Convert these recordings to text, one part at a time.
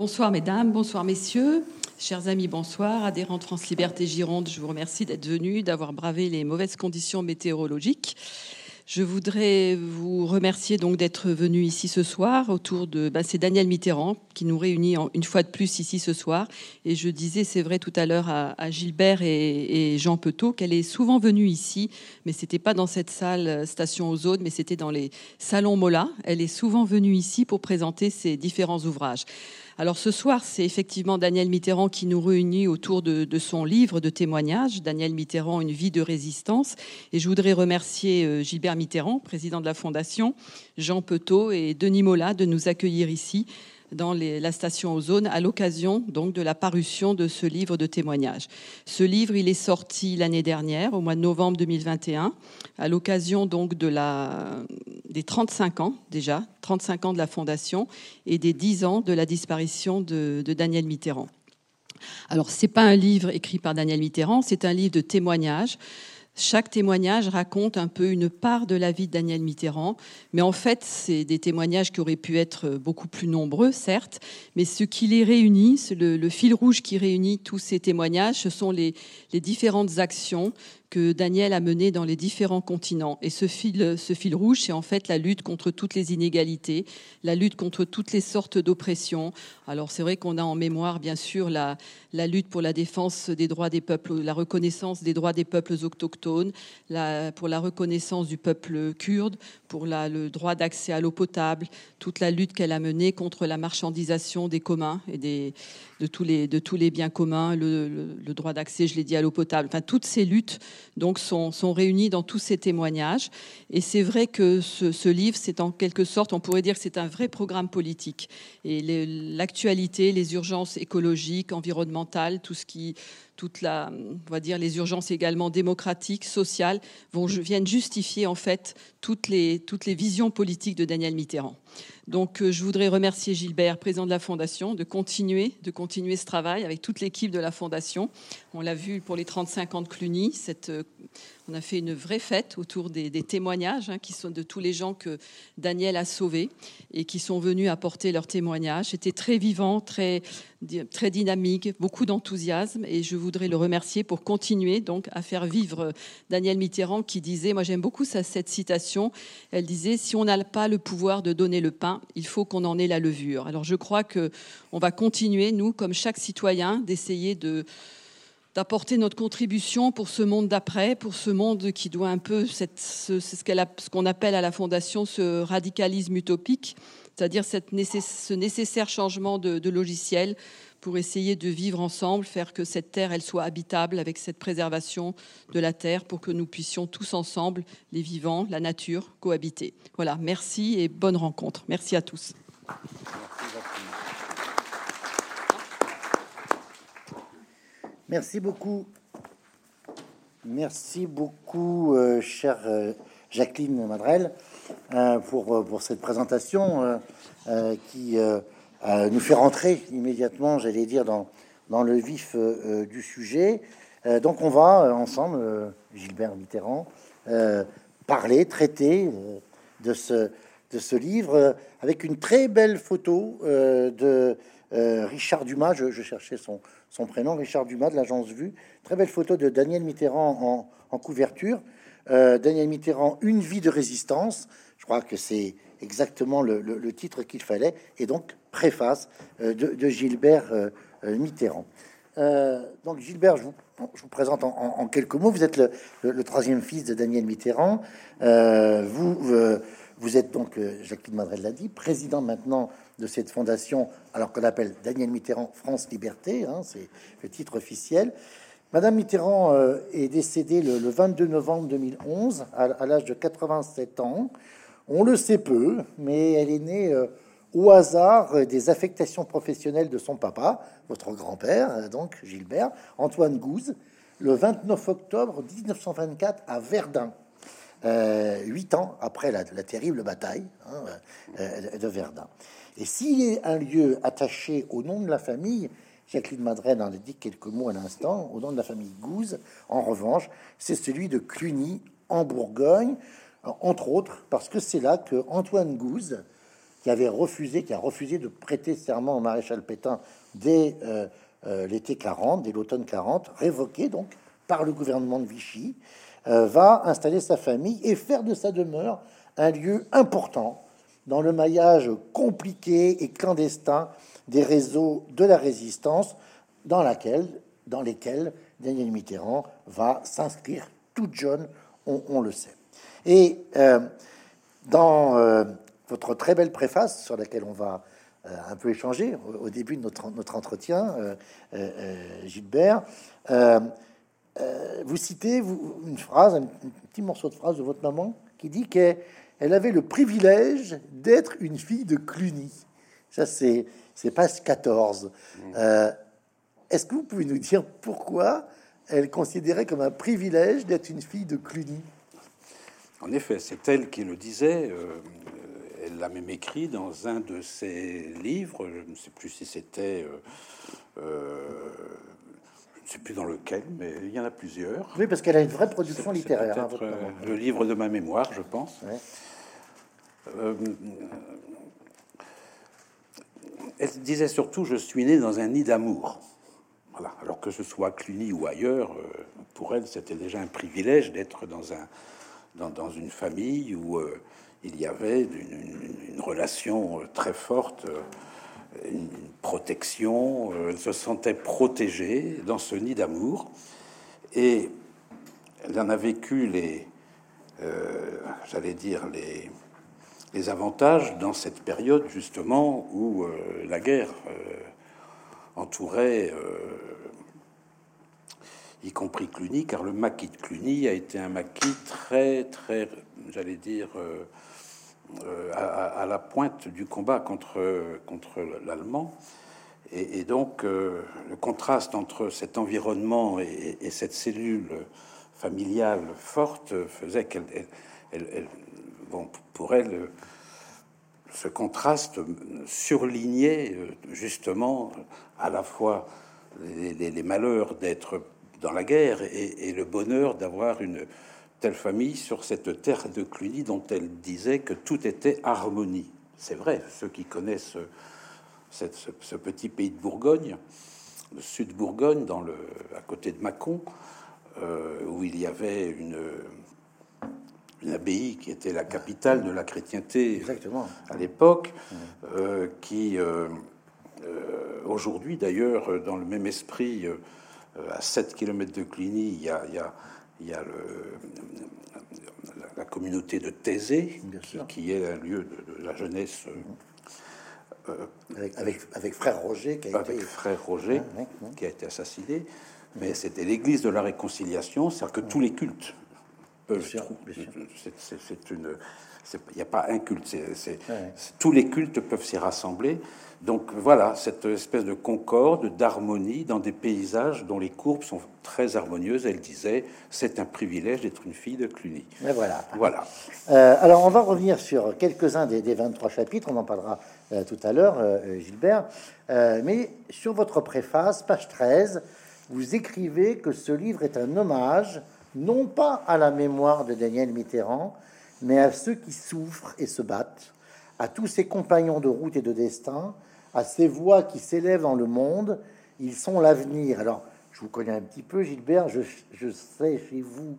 Bonsoir mesdames, bonsoir messieurs, chers amis, bonsoir. Adhérents de France Liberté Gironde, je vous remercie d'être venus, d'avoir bravé les mauvaises conditions météorologiques. Je voudrais vous remercier donc d'être venu ici ce soir autour de. Ben, c'est Daniel Mitterrand qui nous réunit une fois de plus ici ce soir. Et je disais, c'est vrai tout à l'heure à, Gilbert et, Jean Petot qu'elle est souvent venue ici, mais c'était pas dans cette salle euh, station Ozone, mais c'était dans les salons Mola. Elle est souvent venue ici pour présenter ses différents ouvrages. Alors ce soir, c'est effectivement Daniel Mitterrand qui nous réunit autour de, son livre de témoignages, Daniel Mitterrand, Une vie de résistance. Et je voudrais remercier euh, Gilbert Mitterrand, président de la Fondation, Jean Petot et Denis Mola de nous accueillir ici dans la station Ozone à l'occasion donc de la parution de ce livre de témoignages. Ce livre, il est sorti l'année dernière, au mois de novembre 2021, à l'occasion donc de la, des 35 ans déjà, 35 ans de la fondation et des 10 ans de la disparition de, Daniel Mitterrand. Alors, c'est pas un livre écrit par Daniel Mitterrand, c'est un livre de témoignages chaque témoignage raconte un peu une part de la vie de Daniel Mitterrand, mais en fait, c'est des témoignages qui auraient pu être beaucoup plus nombreux, certes, mais ce qui les réunit, le, fil rouge qui réunit tous ces témoignages, ce sont les différentes actions que Daniel a mené dans les différents continents. Et ce fil, ce fil rouge, c'est en fait la lutte contre toutes les inégalités, la lutte contre toutes les sortes d'oppression. Alors c'est vrai qu'on a en mémoire, bien sûr, la, la lutte pour la défense des droits des peuples, la reconnaissance des droits des peuples autochtones, la, pour la reconnaissance du peuple kurde, pour la, le droit d'accès à l'eau potable, toute la lutte qu'elle a menée contre la marchandisation des communs et des, de, tous les, de tous les biens communs, le, droit d'accès, je l'ai dit, à l'eau potable. Enfin, toutes ces luttes donc sont, sont réunis dans tous ces témoignages. Et c'est vrai que ce, livre, c'est en quelque sorte, on pourrait dire que c'est un vrai programme politique. Et l'actualité, les urgences écologiques, environnementales, tout ce qui toute la, on va dire, les urgences également démocratiques, sociales, vont, viennent justifier en fait toutes les, toutes les visions politiques de Daniel Mitterrand. Donc, euh, je voudrais remercier Gilbert, président de la Fondation, de continuer, ce travail avec toute l'équipe de la Fondation. On l'a vu pour les 35 ans de Cluny. Euh, on a fait une vraie fête autour des, témoignages, hein, qui sont de tous les gens que Daniel a sauvés et qui sont venus apporter leurs témoignages. C'était très vivant, très, très dynamique, beaucoup d'enthousiasme. Et je voudrais le remercier pour continuer donc à faire vivre Daniel Mitterrand, qui disait, moi j'aime beaucoup cette citation. Elle disait, si on n'a pas le pouvoir de donner le pain, il faut qu'on en ait la levure. Alors je crois que on va continuer, nous, comme chaque citoyen, d'essayer de d'apporter notre contribution pour ce monde d'après, pour ce monde qui doit un peu, c'est ce qu'on appelle à la Fondation ce radicalisme utopique, c'est-à-dire ce nécessaire changement de, de, logiciel pour essayer de vivre ensemble, faire que cette terre elle soit habitable avec cette préservation de la terre pour que nous puissions tous ensemble, les vivants, la nature, cohabiter. Voilà, merci et bonne rencontre. Merci à tous. Merci beaucoup. Merci beaucoup, euh, chère euh, Jacqueline Madrel, euh, pour, pour cette présentation qui nous fait rentrer immédiatement, j'allais dire, dans, dans le vif du sujet. donc, on va ensemble, Gilbert Mitterrand, parler, traiter de ce, de ce livre avec une très belle photo de Richard Dumas. je cherchais son, son prénom, Richard Dumas de l'agence Vue. Très belle photo de Daniel Mitterrand en, couverture. Euh, Daniel Mitterrand, Une vie de résistance. Je crois que c'est exactement le, titre qu'il fallait. Et donc, préface euh, de, Gilbert euh, Mitterrand. donc, Gilbert, je vous, présente en, quelques mots. Vous êtes le, troisième fils de Daniel Mitterrand. vous, êtes donc, Jacqueline Madrel l'a dit, président maintenant de cette fondation, alors qu'on appelle Daniel Mitterrand France Liberté, hein, c'est le titre officiel. Madame Mitterrand euh, est décédée le, 22 novembre 2011 à, l'âge de 87 ans. On le sait peu, mais elle est née euh, au hasard des affectations professionnelles de son papa, votre grand-père, euh, donc Gilbert, Antoine Gouze, le 29 octobre 1924 à Verdun. huit ans après la, terrible bataille hein, de Verdun. Et s'il est un lieu attaché au nom de la famille, Jacqueline Madrène en a dit quelques mots à l'instant, au nom de la famille Gouze, en revanche, c'est celui de Cluny, en Bourgogne, entre autres, parce que c'est là que Antoine Gouze qui avait refusé, qui a refusé de prêter serment au maréchal Pétain dès euh, euh, l'été 40, dès l'automne 40, révoqué donc par le gouvernement de Vichy, euh, va installer sa famille et faire de sa demeure un lieu important dans le maillage compliqué et clandestin des réseaux de la résistance dans, laquelle, dans lesquels Daniel Mitterrand va s'inscrire toute jeune, on, le sait. Et dans votre très belle préface sur laquelle on va euh, un peu échanger au, début de notre, notre entretien, euh, euh, Gilbert. vous citez vous, une phrase, un, petit morceau de phrase de votre maman qui dit qu'elle avait le privilège d'être une fille de Cluny. Ça, c'est c'est page 14. Mmh. Est-ce que vous pouvez nous dire pourquoi elle considérait comme un privilège d'être une fille de Cluny? En effet, c'est elle qui le disait elle l'a même écrit dans un de ses livres. Je ne sais plus si c'était. Euh, euh, je ne sais plus dans lequel, mais il y en a plusieurs. Oui, parce qu'elle a une vraie production littéraire. Hein, euh, le livre de ma mémoire, je pense. Elle disait surtout Je suis né dans un nid d'amour. Voilà. Alors que ce soit Cluny ou ailleurs, pour elle, c'était déjà un privilège d'être dans, un, dans, une famille où il y avait une, relation euh, très forte, euh, une protection. Euh, elle se sentait protégée dans ce nid d'amour. Et elle en a vécu les, j'allais dire, les, les avantages dans cette période justement où la guerre entourait, y compris Cluny, car le maquis de Cluny a été un maquis très, très, j'allais dire, euh, à, la pointe du combat contre, contre l'allemand. Et, donc, euh, le contraste entre cet environnement et, cette cellule familiale forte faisait qu'elle, elle, bon, pour elle, ce contraste surlignait euh, justement à la fois les malheurs d'être dans la guerre et, le bonheur d'avoir une, telle famille sur cette terre de Cluny dont elle disait que tout était harmonie. C'est vrai, ceux qui connaissent ce, petit pays de Bourgogne, le sud Bourgogne, à côté de Mâcon, euh, où il y avait une, une, abbaye qui était la capitale de la chrétienté Exactement. à l'époque, euh, qui euh, aujourd'hui d'ailleurs, dans le même esprit, à 7 km de Cluny, il y a, il y a il y a le, la, communauté de Thésée, qui, est un lieu de, la jeunesse. Euh, avec, avec, frère Roger, qui a avec été... frère Roger, qui a été assassiné. Mais c'était l'église de la réconciliation, c'est-à-dire que tous les cultes peuvent. C'est une. Il n'y a pas un culte, c'est tous les cultes peuvent s'y rassembler. Donc voilà, cette espèce de concorde, d'harmonie dans des paysages dont les courbes sont très harmonieuses. Elle disait, c'est un privilège d'être une fille de Cluny. Mais voilà. Voilà. Euh, alors on va revenir sur quelques-uns des, 23 chapitres, on en parlera euh, tout à l'heure, euh, Gilbert. mais sur votre préface, page 13, vous écrivez que ce livre est un hommage, non pas à la mémoire de Daniel Mitterrand, mais à ceux qui souffrent et se battent, à tous ses compagnons de route et de destin, à ces voix qui s'élèvent dans le monde, ils sont l'avenir. Alors, je vous connais un petit peu, Gilbert, je, sais chez vous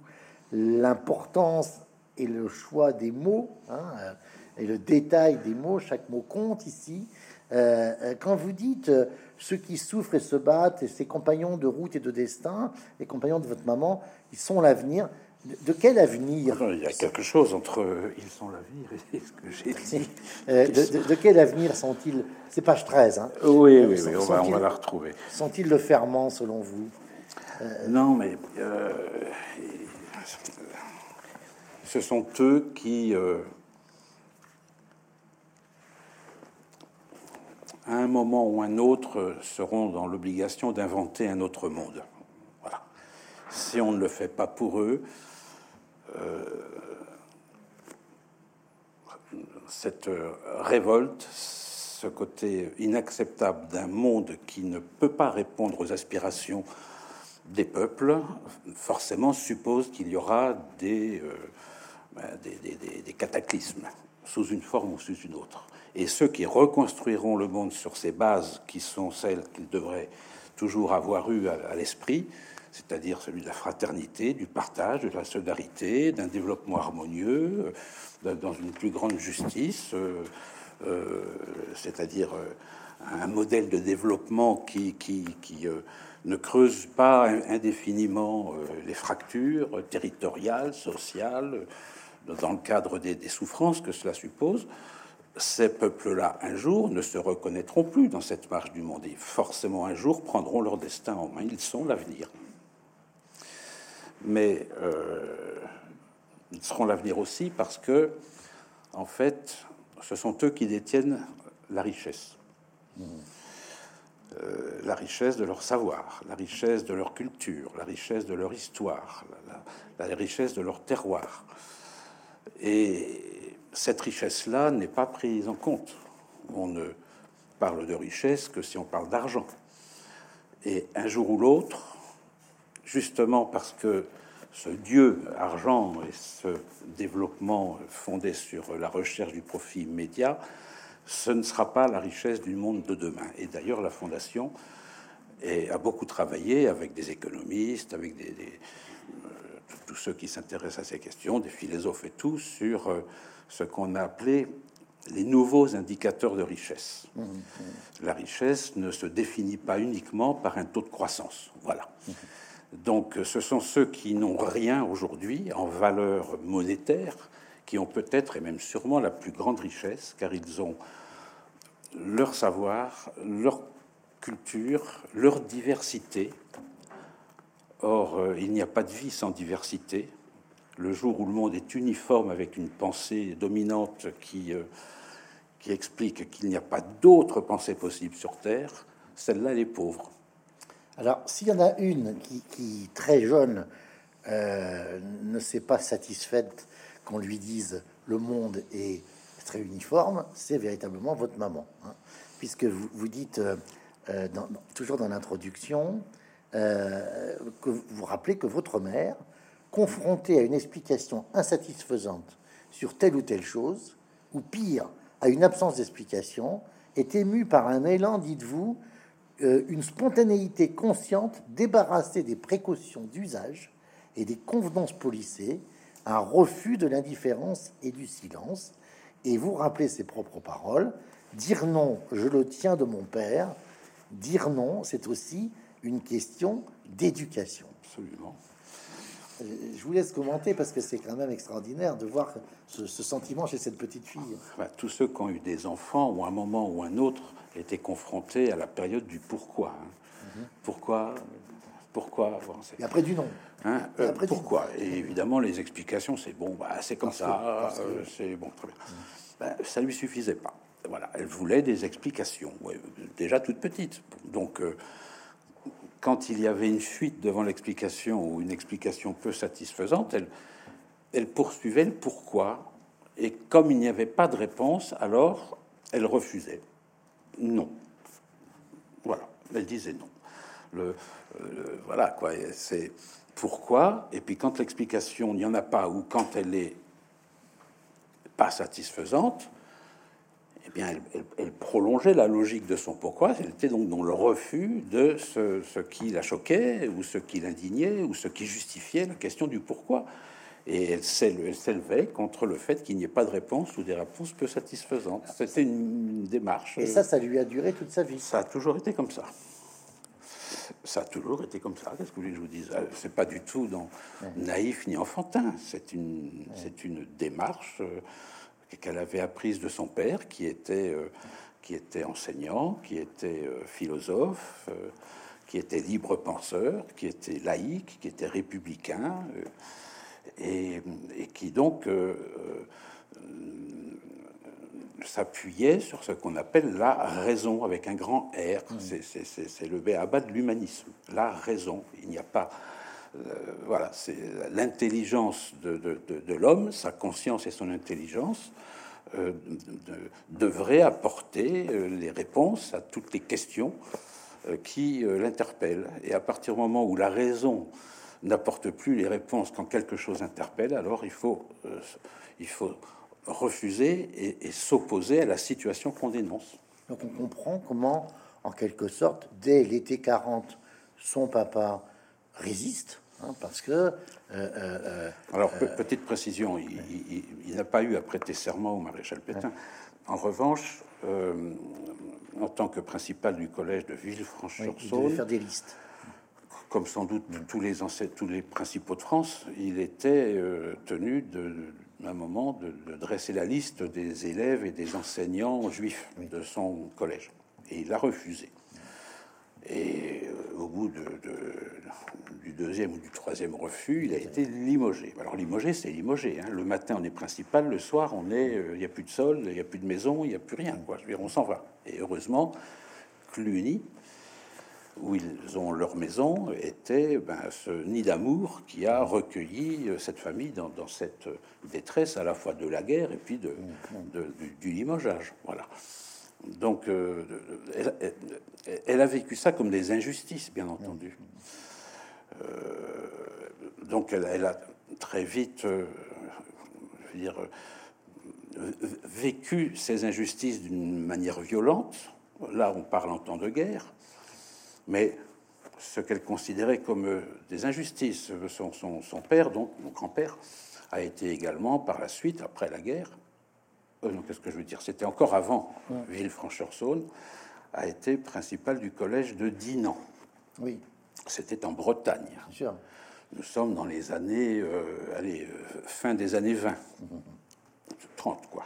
l'importance et le choix des mots, hein, et le détail des mots, chaque mot compte ici. Euh, euh, quand vous dites euh, ceux qui souffrent et se battent, et ses compagnons de route et de destin, les compagnons de votre maman, ils sont l'avenir, de quel avenir? Il y a quelque chose entre ils sont l'avenir et ce que j'ai dit. De, quel avenir sont-ils? C'est page 13. Hein oui, oui, oui on, va, la retrouver. Sont-ils le ferment selon vous? Euh, Non, mais euh, ce sont eux qui, à un moment ou un autre, seront dans l'obligation d'inventer un autre monde. Voilà. Si on ne le fait pas pour eux, euh, cette révolte, ce côté inacceptable d'un monde qui ne peut pas répondre aux aspirations des peuples, forcément suppose qu'il y aura des, euh, ben, cataclysmes, sous une forme ou sous une autre. Et ceux qui reconstruiront le monde sur ces bases qui sont celles qu'ils devraient toujours avoir eu à, l'esprit, c'est-à-dire celui de la fraternité, du partage, de la solidarité, d'un développement harmonieux, euh, dans une plus grande justice, euh, euh, c'est-à-dire un modèle de développement qui, ne creuse pas indéfiniment les fractures territoriales, sociales, dans le cadre des souffrances que cela suppose ces peuples-là, un jour, ne se reconnaîtront plus dans cette marche du monde et forcément un jour prendront leur destin en main. Ils sont l'avenir. Mais euh, ils seront l'avenir aussi parce que, en fait, ce sont eux qui détiennent la richesse. Euh, la richesse de leur savoir, la richesse de leur culture, la richesse de leur histoire, la, la richesse de leur terroir. Et cette richesse-là n'est pas prise en compte. On ne parle de richesse que si on parle d'argent. Et un jour ou l'autre, justement parce que ce Dieu argent et ce développement fondé sur la recherche du profit immédiat, ce ne sera pas la richesse du monde de demain. Et d'ailleurs, la Fondation a beaucoup travaillé avec des économistes, avec des, euh, tous ceux qui s'intéressent à ces questions, des philosophes et tout, sur euh, ce qu'on a appelé les nouveaux indicateurs de richesse. Mmh, mmh. La richesse ne se définit pas uniquement par un taux de croissance. Voilà. Mmh. Donc ce sont ceux qui n'ont rien aujourd'hui en valeur monétaire qui ont peut-être et même sûrement la plus grande richesse, car ils ont leur savoir, leur culture, leur diversité. Or, euh, il n'y a pas de vie sans diversité le jour où le monde est uniforme avec une pensée dominante qui, euh, qui explique qu'il n'y a pas d'autre pensée possible sur Terre, celle-là, elle est pauvre. Alors, s'il y en a une qui, très jeune, euh, ne s'est pas satisfaite qu'on lui dise le monde est très uniforme, c'est véritablement votre maman. Hein. puisque vous, vous dites, toujours dans l'introduction, que vous rappelez que votre mère confronté à une explication insatisfaisante sur telle ou telle chose, ou pire, à une absence d'explication, est ému par un élan, dites-vous, euh, une spontanéité consciente débarrassée des précautions d'usage et des convenances policées, un refus de l'indifférence et du silence. Et vous rappelez ses propres paroles, dire non, je le tiens de mon père, dire non, c'est aussi une question d'éducation. Absolument. Euh, je vous laisse commenter parce que c'est quand même extraordinaire de voir ce, sentiment chez cette petite fille. tous ceux qui ont eu des enfants, ou un moment ou un autre, étaient confrontés à la période du pourquoi. Hein. Mhm. Pourquoi Pourquoi Et après du non. Hein, euh, après pourquoi Et évidemment, les explications, c'est bon, bah, c'est comme ça, euh, c'est bon, très bien. Ben, ça lui suffisait pas. Voilà, elle voulait des explications, déjà toute petite. Donc, quand il y avait une fuite devant l'explication ou une explication peu satisfaisante, elle, poursuivait le pourquoi. Et comme il n'y avait pas de réponse, alors elle refusait. Non. Voilà, elle disait non. Le, voilà quoi, c'est pourquoi. Et puis quand l'explication n'y en a pas ou quand elle est pas satisfaisante, eh bien, elle, prolongeait la logique de son pourquoi. Elle était donc dans le refus de ce, qui la choquait, ou ce qui l'indignait, ou ce qui justifiait la question du pourquoi. Et elle s'élevait contre le fait qu'il n'y ait pas de réponse ou des réponses peu satisfaisantes. C'était une, démarche. Et ça, ça lui a duré toute sa vie. Ça a toujours été comme ça. Ça a toujours été comme ça. Qu'est-ce que je vous dise? Euh, C'est pas du tout dans naïf ni enfantin. C'est une, c'est une démarche. Euh, qu'elle avait apprise de son père, qui était, euh, qui était enseignant, qui était euh, philosophe, euh, qui était libre penseur, qui était laïque, qui était républicain, et, qui donc s'appuyait sur ce qu'on appelle la raison avec un grand R. Mmh. C'est le béaba de l'humanisme, la raison. Il n'y a pas voilà, c'est l'intelligence de, l'homme, sa conscience et son intelligence euh, devraient apporter euh, les réponses à toutes les questions euh, qui l'interpellent. Et à partir du moment où la raison n'apporte plus les réponses quand quelque chose interpelle, alors il faut, il faut refuser et, et s'opposer à la situation qu'on dénonce. Donc on comprend comment, en quelque sorte, dès l'été 40, son papa résiste, hein, parce que... euh, euh, euh, Alors, pe- petite précision, il, il- il n'a pas eu à prêter serment au maréchal Pétain. En revanche, euh, en tant que principal du collège de oui, Villefranche-sur-Saône, faire des listes. comme sans doute tous les ancêtres, tous les principaux de France, il était euh, tenu de, un moment de, de dresser la liste des élèves et des enseignants juifs de son collège, et il l'a refusé. Et euh, au bout de, deuxième ou du troisième refus, il a été limogé. Alors limogé, c'est limogé. hein. Le matin, on est principal, le soir, on est, euh, il n'y a plus de sol, il n'y a plus de maison, il n'y a plus rien. Quoi. Je veux dire, on s'en va. Et heureusement, Cluny, où ils ont leur maison, était ben, ce nid d'amour qui a recueilli euh, cette famille dans, dans cette détresse à la fois de la guerre et puis de, de- du, du limogeage. Voilà. Donc, euh, elle, elle- elle a vécu ça comme des injustices, bien entendu. Euh, donc, elle, elle a très vite, euh, je veux dire, euh, vécu ces injustices d'une manière violente. Là, on parle en temps de guerre mais ce qu'elle considérait comme des injustices. Son, son- son père, donc mon grand-père, a été également par la suite, après la guerre, euh, qu'est-ce que je veux dire C'était encore avant Villefranche-sur-Saône, a été principal du collège de Dinan. Oui, C'était en Bretagne. bien sûr. Nous sommes dans les années, euh, allez, euh, fin des années 20, 30 quoi.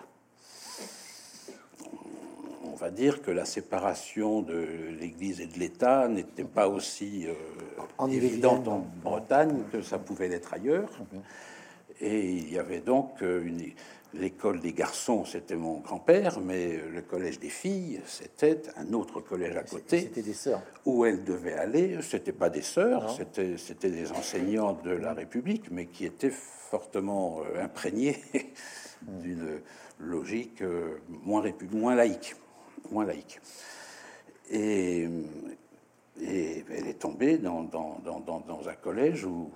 On va dire que la séparation de l'Église et de l'État n'était pas aussi euh, En évidente en Bretagne que ça pouvait l'être ailleurs. Et il y avait donc une l'école des garçons, c'était mon grand-père, mais le collège des filles, c'était un autre collège à côté C'était des sœurs. où elle devait aller. C'était pas des sœurs, c'était c'était des enseignants de la République, mais qui étaient fortement euh, imprégnés d'une logique euh, moins moins laïque, moins laïque. Et, et elle est tombée dans, dans, dans- dans un collège où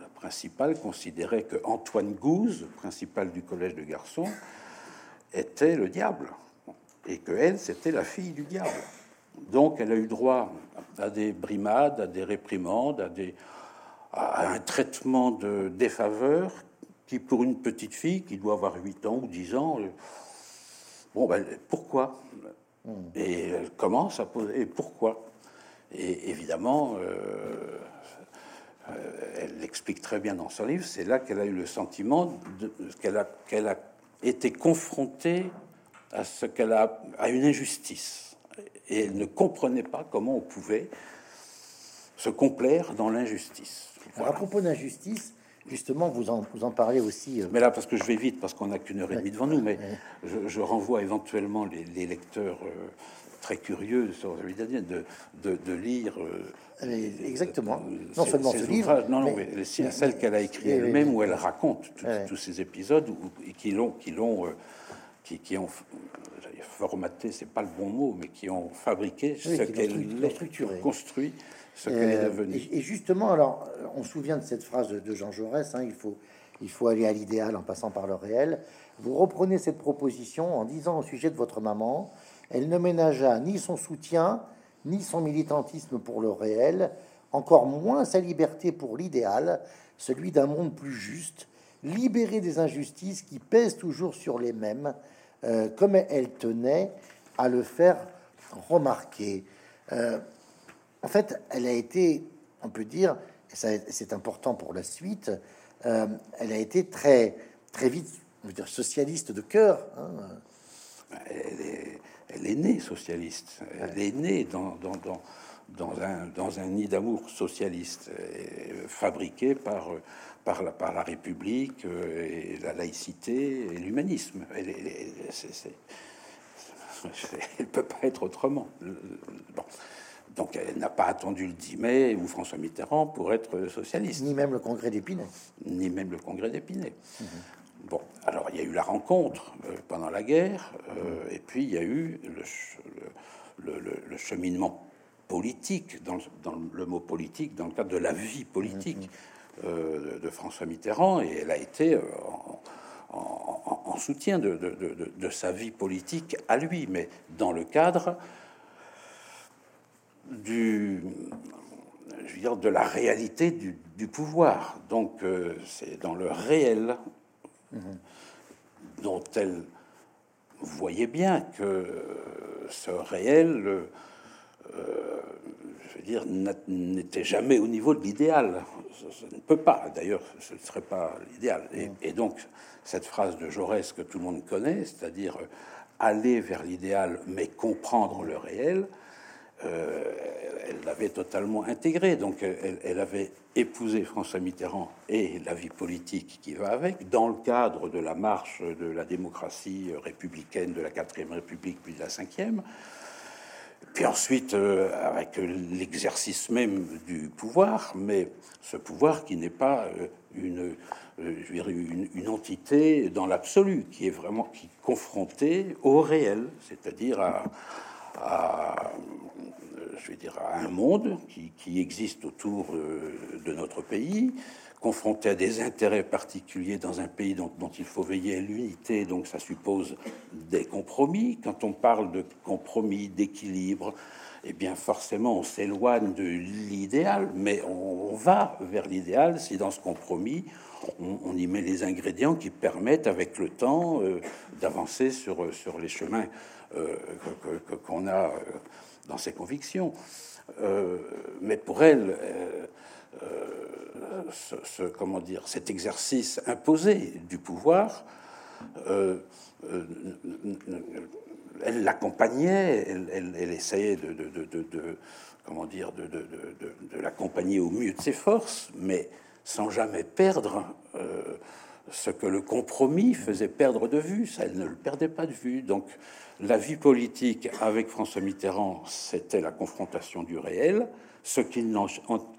la, principale considérait que Antoine Gouze, principal du collège de garçons, était le diable et que elle, c'était la fille du diable. Donc, elle a eu droit à des brimades, à des réprimandes, à, un traitement de défaveur qui, pour une petite fille qui doit avoir 8 ans ou 10 ans, euh, bon, ben, pourquoi? Et elle commence à poser, et pourquoi? Et évidemment, euh, elle l'explique très bien dans son livre, c'est là qu'elle a eu le sentiment qu'elle a, été confrontée à ce qu'elle a à une injustice et elle ne comprenait pas comment on pouvait se complaire dans l'injustice. Voilà. à propos d'injustice, justement, vous en, vous en parlez aussi. euh, Mais là, parce que je vais vite, parce qu'on n'a qu'une heure et demie devant nous, mais je, je renvoie éventuellement les, les lecteurs euh, très curieux sur la de, de, de lire. euh, exactement. euh, Non seulement ces ce livre, non, non, mais- mais celle qu'elle a écrit oui, oui, elle-même, où elle raconte tous- ces épisodes où- et qui l'ont, qui l'ont, euh, qui, qui ont formaté, c'est pas le bon mot, mais qui ont fabriqué Oui, ce qu'elle est, construit ce qu'elle est devenue. Et, et justement, alors, on se souvient de cette phrase de, de Jean Jaurès hein, il, faut, il faut aller à l'idéal en passant par le réel. Vous reprenez cette proposition en disant au sujet de votre maman elle ne ménagea ni son soutien, ni son militantisme pour le réel, encore moins sa liberté pour l'idéal, celui d'un monde plus juste, libéré des injustices qui pèsent toujours sur les mêmes, euh, comme elle tenait à le faire remarquer. Euh, en fait, elle a été, on peut dire, c'est important pour la suite, euh, elle a été très, très vite, dire, socialiste de cœur. hein. Elle est née socialiste. Elle est née dans, dans, dans, dans un, dans un nid d'amour socialiste, euh, fabriqué par, par, la, par la République euh, et la laïcité et l'humanisme. Elle, elle peut pas être autrement. Bon. Donc elle n'a pas attendu le 10 mai ou François Mitterrand pour être socialiste Ni même le congrès d'Épinay. ni même le congrès d'Épinay. Bon, alors il y a eu la rencontre euh, pendant la guerre, euh, et puis il y a eu le, ch- le, le- le- le cheminement politique, dans le, dans le mot politique, dans le cadre de la vie politique euh, de, de François Mitterrand, et elle a été en, en- en- en soutien de, de, sa vie politique à lui, mais dans le cadre du, je veux dire, de la réalité du, pouvoir. Donc, c'est dans le réel dont elle voyait bien que ce réel, euh, je veux dire, n'était jamais au niveau de l'idéal. Ça, ne peut pas, d'ailleurs, ce ne serait pas l'idéal. Et, donc, cette phrase de Jaurès que tout le monde connaît, c'est-à-dire euh, aller vers l'idéal mais comprendre le réel, euh, elle l'avait totalement intégré. Donc, elle, avait épousé François Mitterrand et la vie politique qui va avec, dans le cadre de la marche de la démocratie républicaine de la quatrième République puis de la cinquième. Puis ensuite, euh, avec l'exercice même du pouvoir, mais ce pouvoir qui n'est pas euh, une, entité dans l'absolu, qui est vraiment qui confrontée au réel, c'est-à-dire à, je vais dire, à un monde qui, existe autour euh, de notre pays, confronté à des intérêts particuliers dans un pays dont, il faut veiller à l'unité, donc ça suppose des compromis. Quand on parle de compromis, d'équilibre, eh bien forcément on s'éloigne de l'idéal, mais on, va vers l'idéal si dans ce compromis on, y met les ingrédients qui permettent avec le temps euh, d'avancer sur, sur les chemins euh, qu'on a dans ses convictions. Euh, mais pour elle, ce, comment dire, cet exercice imposé du pouvoir, elle l'accompagnait, elle, essayait de, comment dire, de, l'accompagner au mieux de ses forces, mais sans jamais perdre ce que le compromis faisait perdre de vue. Ça, elle ne le perdait pas de vue. Donc, la vie politique avec François Mitterrand, c'était la confrontation du réel, ce qui ne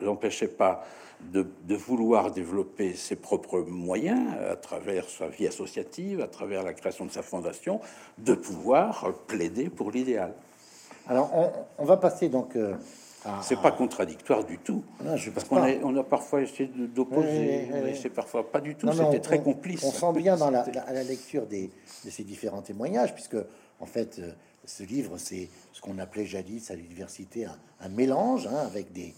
l'empêchait pas de, vouloir développer ses propres moyens à travers sa vie associative, à travers la création de sa fondation, de pouvoir plaider pour l'idéal. Alors, on, va passer donc. Euh, c'est pas contradictoire du tout. parce qu'on a, on a parfois essayé d'opposer, mais c'est parfois pas du tout. C'était très complice. On sent bien dans la, à la lecture des, de ces différents témoignages, puisque en fait, euh, ce livre, c'est ce qu'on appelait jadis à l'université un, mélange, hein, avec des,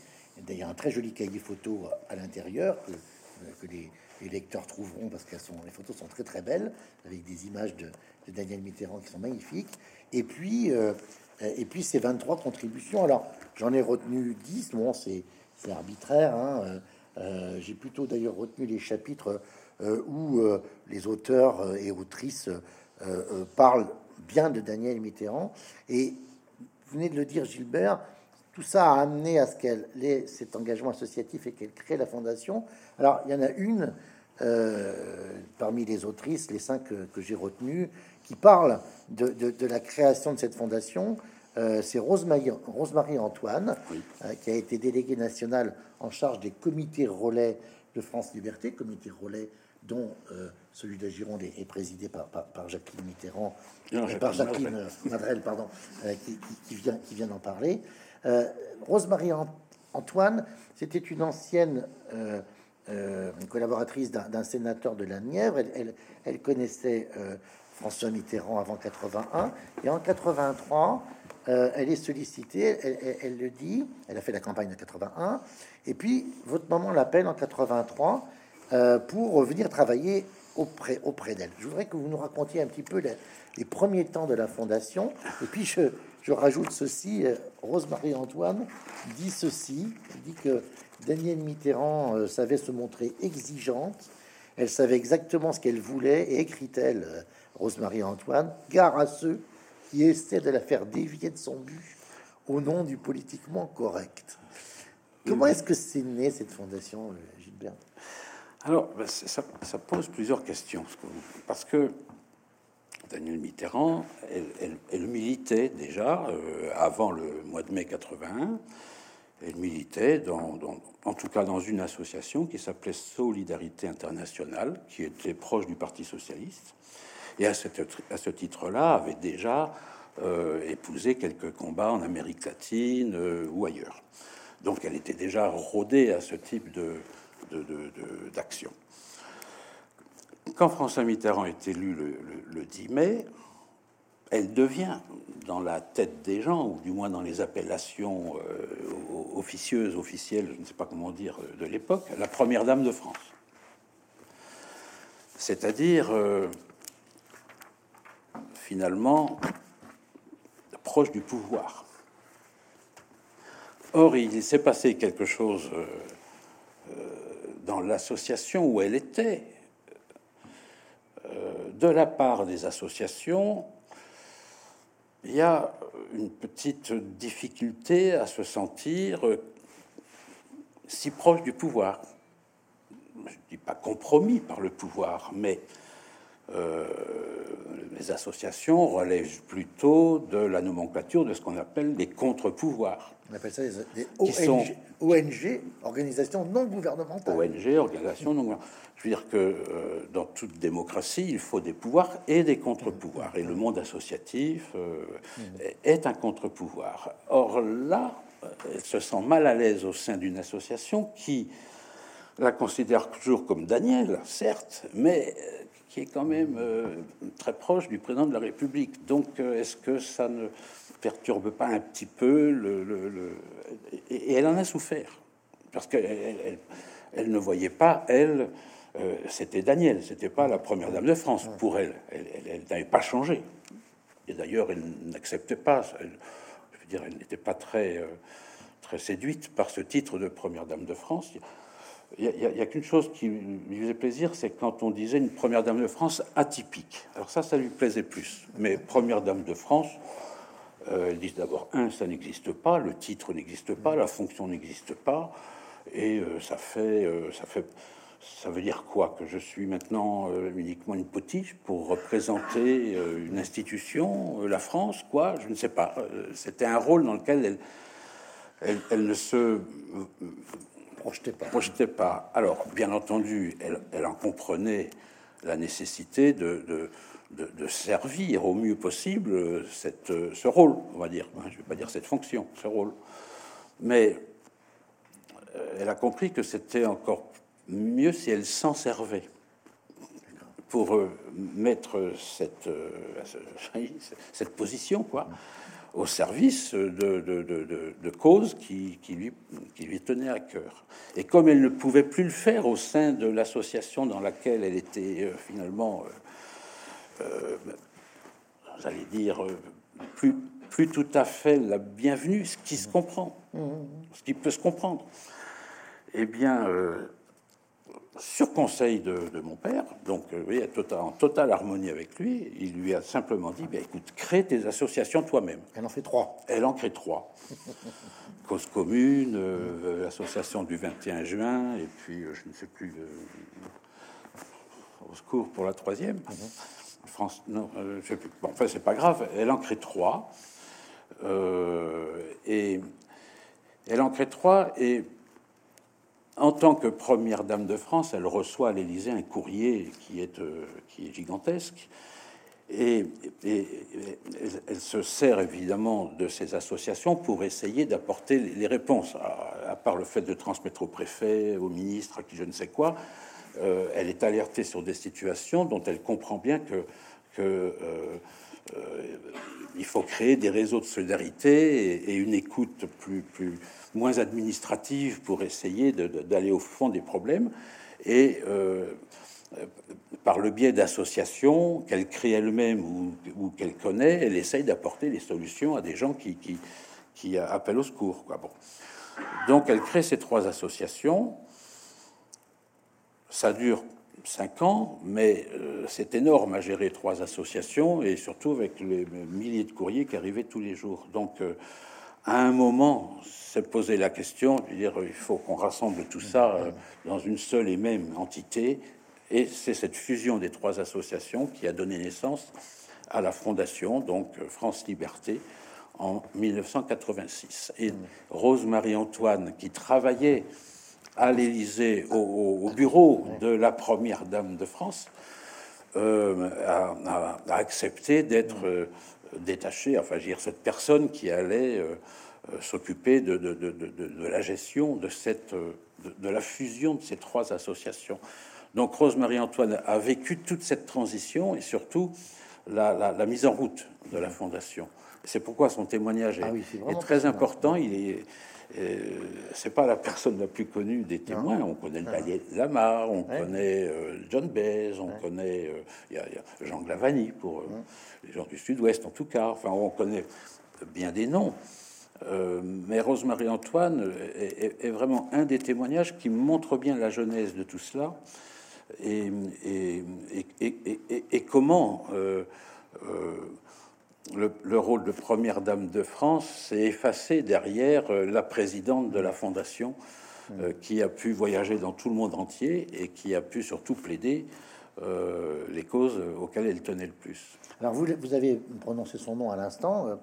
d'ailleurs un très joli cahier photo à l'intérieur que, euh, les, lecteurs trouveront parce que les photos sont très très belles, avec des images de, Daniel Mitterrand qui sont magnifiques. Et puis, euh, et puis ces 23 contributions. Alors, j'en ai retenu 10, bon, c'est, arbitraire. Hein, j'ai plutôt d'ailleurs retenu les chapitres où les auteurs et autrices parlent bien de Daniel Mitterrand. Et vous venez de le dire, Gilbert, tout ça a amené à ce qu'elle ait cet engagement associatif et qu'elle crée la fondation. Alors, il y en a une euh, parmi les autrices, les cinq que, j'ai retenues, qui parle de, la création de cette fondation. Euh, c'est Rosemary, Rosemary Antoine, euh, qui a été déléguée nationale en charge des comités relais de France Liberté, comité relais dont celui de Gironde est, présidé par, par, Jacqueline Mitterrand, et par Jacqueline Madrel, pardon, euh, qui, vient, qui vient d'en parler. Euh, Rosemary Antoine, c'était une ancienne euh, collaboratrice d'un sénateur de la Nièvre. Elle, elle, connaissait François Mitterrand avant 81, et en 83, elle est sollicitée, elle, elle, le dit, elle a fait la campagne de 81, et puis votre maman l'appelle en 83 pour venir travailler auprès, auprès d'elle. Je voudrais que vous nous racontiez un petit peu les, premiers temps de la fondation. Et puis je, je rajoute ceci, euh, Rosemarie Antoine dit ceci, dit que Daniel Mitterrand euh, savait se montrer exigeante, elle savait exactement ce qu'elle voulait, et écrit-elle, euh, Rosemarie Antoine, gare à ceux qui essaient de la faire dévier de son but au nom du politiquement correct. Comment est-ce que c'est né cette fondation, Gilbert? Alors, ben, ça, pose plusieurs questions. Parce que Daniel Mitterrand, elle, militait déjà euh, avant le mois de mai 81. Elle militait, dans, en tout cas dans une association qui s'appelait Solidarité Internationale, qui était proche du Parti socialiste, et à, ce titre-là avait déjà euh, épousé quelques combats en Amérique latine euh, ou ailleurs. Donc elle était déjà rodée à ce type d'action. quand François Mitterrand est élu le 10 mai, elle devient, dans la tête des gens, ou du moins dans les appellations euh, officieuses, officielles, je ne sais pas comment dire, de l'époque, la première dame de France. C'est-à-dire, euh, finalement, proche du pouvoir. Or, il s'est passé quelque chose euh, dans l'association où elle était, de la part des associations, il y a une petite difficulté à se sentir si proche du pouvoir. Je ne dis pas compromis par le pouvoir, mais euh, les associations relèvent plutôt de la nomenclature de ce qu'on appelle des contre-pouvoirs. On appelle ça des, ONG, ONG, organisations non gouvernementales. ONG, organisations non gouvernementales. Je veux dire que euh, dans toute démocratie, il faut des pouvoirs et des contre-pouvoirs. Et le monde associatif euh, est un contre-pouvoir. Or là, elle se sent mal à l'aise au sein d'une association qui la considère toujours comme Daniel, certes, mais qui est quand même très proche du président de la République. Donc, est-ce que ça ne perturbe pas un petit peu le, Et elle en a souffert, parce qu'elle elle, ne voyait pas, elle, euh, c'était Daniel, c'était pas la première dame de France pour elle. Elle, n'avait pas changé. Et d'ailleurs, elle n'acceptait pas. je veux dire, elle n'était pas très, euh, très séduite par ce titre de première dame de France. Il y a, qu'une chose qui lui faisait plaisir, c'est quand on disait une première dame de France atypique. Alors ça, ça lui plaisait plus. Mais première dame de France, euh, elle dit d'abord un, ça n'existe pas, le titre n'existe pas, la fonction n'existe pas, et ça fait, ça fait ça veut dire quoi Que je suis maintenant euh, uniquement une potiche pour représenter euh, une institution, euh, la France, quoi Je ne sais pas. C'était un rôle dans lequel elle, elle, ne se projetait pas. pas. Alors, bien entendu, elle, en comprenait la nécessité de, de, de, servir au mieux possible cette, ce rôle, on va dire. Je ne vais pas dire cette fonction, ce rôle. Mais elle a compris que c'était encore mieux si elle s'en servait pour euh, mettre cette, euh, cette position quoi, au service de, de, de, causes qui, qui, lui, qui lui tenaient à cœur. Et comme elle ne pouvait plus le faire au sein de l'association dans laquelle elle était euh, finalement, j'allais dire, plus, plus tout à fait la bienvenue, ce qui se comprend, mmh. ce qui peut se comprendre, eh bien, sur conseil de, mon père, donc euh, oui, en totale harmonie avec lui, il lui a simplement dit ben, écoute, crée tes associations toi-même. Elle en fait trois. Elle en crée trois. Cause commune, euh, l'association du 21 juin, et puis euh, je ne sais plus, au secours pour la troisième. Mhm. France, non, je sais plus. Bon, enfin, c'est pas grave, elle en crée trois. et elle en crée trois, et en tant que première dame de France, elle reçoit à l'Élysée un courrier qui est, euh, gigantesque. Et, elle, se sert évidemment de ces associations pour essayer d'apporter les réponses, à, part le fait de transmettre au préfet, au ministre, à qui je ne sais quoi. Euh, elle est alertée sur des situations dont elle comprend bien que, euh, faut créer des réseaux de solidarité et, une écoute plus, plus moins administrative pour essayer d'aller au fond des problèmes. Et euh, par le biais d'associations qu'elle crée elle-même ou, qu'elle connaît, elle essaye d'apporter des solutions à des gens qui, appellent au secours. Quoi. Bon. Donc elle crée ces trois associations. Ça dure cinq ans, mais euh, c'est énorme à gérer trois associations et surtout avec les milliers de courriers qui arrivaient tous les jours. Donc, euh, à un moment, s'est posé la question de dire il faut qu'on rassemble tout ça euh, dans une seule et même entité. Et c'est cette fusion des trois associations qui a donné naissance à la fondation, donc France Liberté, en 1986. Et Rose Marie-Antoine, qui travaillait à l'Élysée, au, bureau de la première dame de France, euh, a, accepté d'être euh, détaché, enfin, dire, cette personne qui allait euh, s'occuper de, de, la gestion de, cette, de, la fusion de ces trois associations. Donc Rose-Marie Antoine a vécu toute cette transition et surtout la, mise en route de la fondation. C'est pourquoi son témoignage est, ah très important. Il est, euh, c'est pas la personne la plus connue des témoins. On connaît Daniel Lamar, on connaît euh, John Baez, on connaît euh, Jean Glavani pour les gens du Sud-Ouest en tout cas. Enfin, on connaît bien des noms. mais Rose-Marie Antoine est, vraiment un des témoignages qui montre bien la genèse de tout cela et, et comment le, rôle de première dame de France s'est effacé derrière euh, la présidente de la fondation, euh, qui a pu voyager dans tout le monde entier et qui a pu surtout plaider euh, les causes auxquelles elle tenait le plus. Alors vous, vous avez prononcé son nom à l'instant,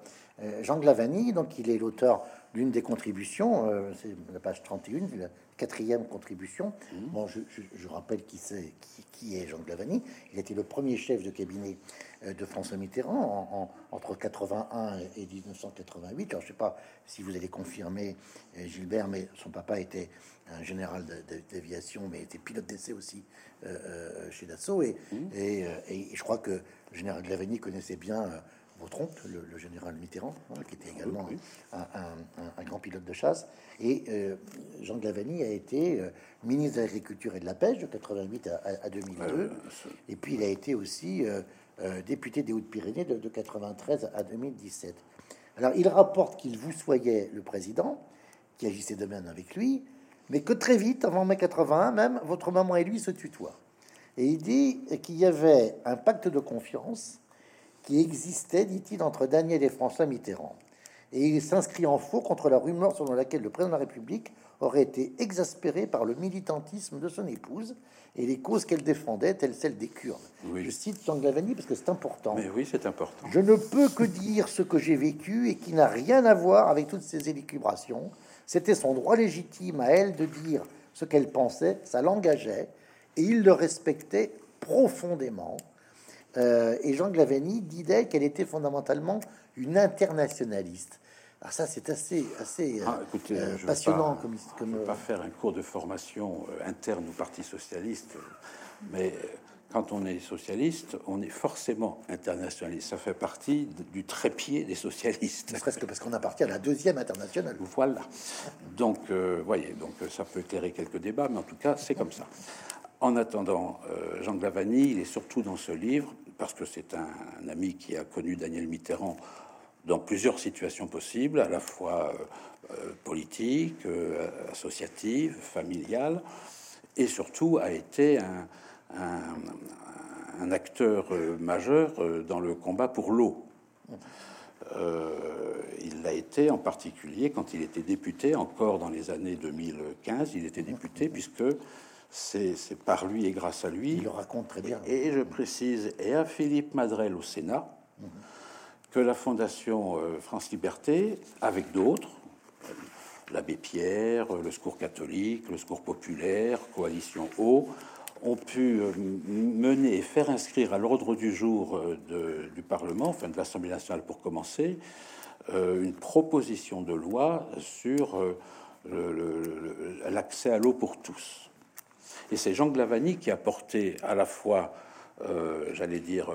Jean Glavani, donc il est l'auteur d'une des contributions, c'est la page 31, la quatrième contribution. Mmh. Bon, je, rappelle qui, c'est, qui, est Jean Glavani. Il était le premier chef de cabinet euh, de François Mitterrand entre 81 et 1988. Alors, je ne sais pas si vous allez confirmer, euh, Gilbert, mais son papa était un général d'aviation, mais était pilote d'essai aussi euh, chez Dassault. Et, mmh. et, je crois que le général Glavani connaissait bien votre oncle, le, général Mitterrand, hein, qui était également Un, grand pilote de chasse. Et Jean Glavani a été ministre de l'Agriculture et de la Pêche de 88 à, 2002. et puis il a été aussi euh, député des Hautes-Pyrénées de, 1993 93 à 2017. Alors, il rapporte qu'il vous soyait le président, qui agissait de même avec lui, mais que très vite, avant mai 81, même, votre maman et lui se tutoient. Et il dit qu'il y avait un pacte de confiance qui existait, dit-il, entre Daniel et François Mitterrand. Et il s'inscrit en faux contre la rumeur selon laquelle le président de la République aurait été exaspéré par le militantisme de son épouse et les causes qu'elle défendait, telles celles des Kurdes. Je cite Tanglavani parce que c'est important. Mais oui, c'est important. Je ne peux que dire ce que j'ai vécu et qui n'a rien à voir avec toutes ces élucubrations. C'était son droit légitime à elle de dire ce qu'elle pensait, ça l'engageait, et il le respectait profondément. Euh, et Jean Glavani disait qu'elle était fondamentalement une internationaliste. Alors ça, c'est assez, assez ah, euh, passionnant. comme, comme ne pas faire un cours de formation euh, interne au Parti socialiste, mais quand on est socialiste, on est forcément internationaliste. Ça fait partie du trépied des socialistes. Presque parce qu'on appartient à la deuxième internationale. Voilà. Donc, euh, voyez, donc ça peut éclairer quelques débats, mais en tout cas, c'est comme ça. En attendant, Jean Glavani, il est surtout dans ce livre parce que c'est un ami qui a connu Daniel Mitterrand dans plusieurs situations possibles, à la fois euh, euh, politiques, euh, associatives, familiales, et surtout a été un, acteur majeur dans le combat pour l'eau. il l'a été en particulier quand il était député, encore dans les années 2015, il était député, puisque c'est par lui et grâce à lui. Il le raconte très bien. Et, je précise, et à Philippe Madrel au Sénat, que la Fondation euh, France Liberté, avec d'autres, l'abbé Pierre, le Secours catholique, le Secours populaire, Coalition Eau, ont pu euh, mener et faire inscrire à l'ordre du jour euh, du Parlement, enfin de l'Assemblée nationale pour commencer, une proposition de loi sur l'accès à l'eau pour tous. Et c'est Jean Glavani qui a porté à la fois, j'allais dire,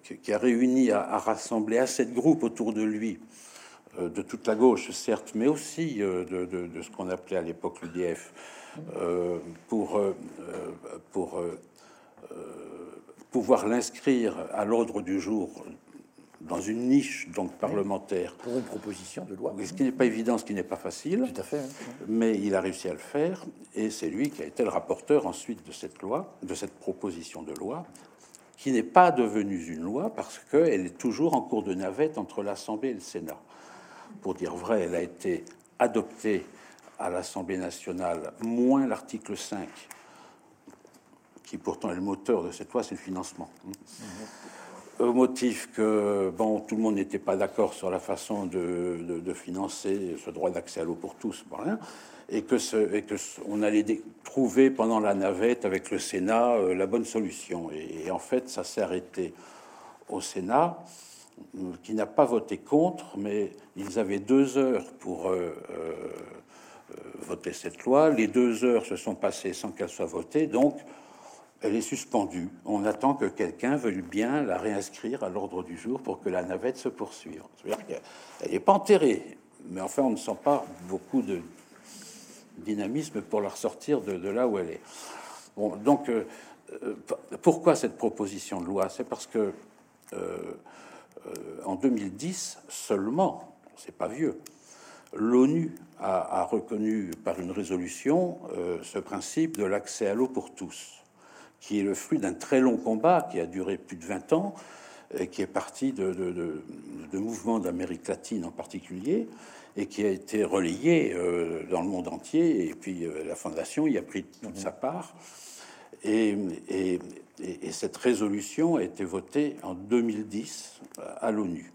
qui a réuni, à rassembler à sept groupes autour de lui, euh, de toute la gauche, certes, mais aussi euh, de, ce qu'on appelait à l'époque l'UDF, euh, pour, pour pouvoir l'inscrire à l'ordre du jour dans une niche donc parlementaire. Pour une proposition de loi. Ce qui n'est pas évident, ce qui n'est pas facile. Tout à fait. Hein. Mais il a réussi à le faire, et c'est lui qui a été le rapporteur ensuite de cette loi, de cette proposition de loi, qui n'est pas devenue une loi parce qu'elle est toujours en cours de navette entre l'Assemblée et le Sénat. Pour dire vrai, elle a été adoptée à l'Assemblée nationale, moins l'article 5, qui pourtant est le moteur de cette loi, c'est le financement. Au motif que bon, tout le monde n'était pas d'accord sur la façon de, financer ce droit d'accès à l'eau pour tous. Et que, ce, et que on allait trouver pendant la navette avec le Sénat euh, la bonne solution. Et, en fait, ça s'est arrêté au Sénat, euh, qui n'a pas voté contre, mais ils avaient deux heures pour euh, voter cette loi. Les deux heures se sont passées sans qu'elle soit votée, donc elle est suspendue. On attend que quelqu'un veuille bien la réinscrire à l'ordre du jour pour que la navette se poursuive. C'est-à-dire qu'elle n'est pas enterrée, mais enfin, on ne sent pas beaucoup de dynamisme pour la ressortir de, là où elle est. Bon, donc, euh, euh, pourquoi cette proposition de loi? C'est parce que euh, en 2010 seulement, c'est pas vieux, l'ONU a, reconnu par une résolution ce principe de l'accès à l'eau pour tous qui est le fruit d'un très long combat qui a duré plus de 20 ans, qui est parti de, de, mouvements d'Amérique latine en particulier, et qui a été relayé euh, dans le monde entier. Et puis euh, la Fondation y a pris toute sa part. Et, et, cette résolution a été votée en 2010 à l'ONU.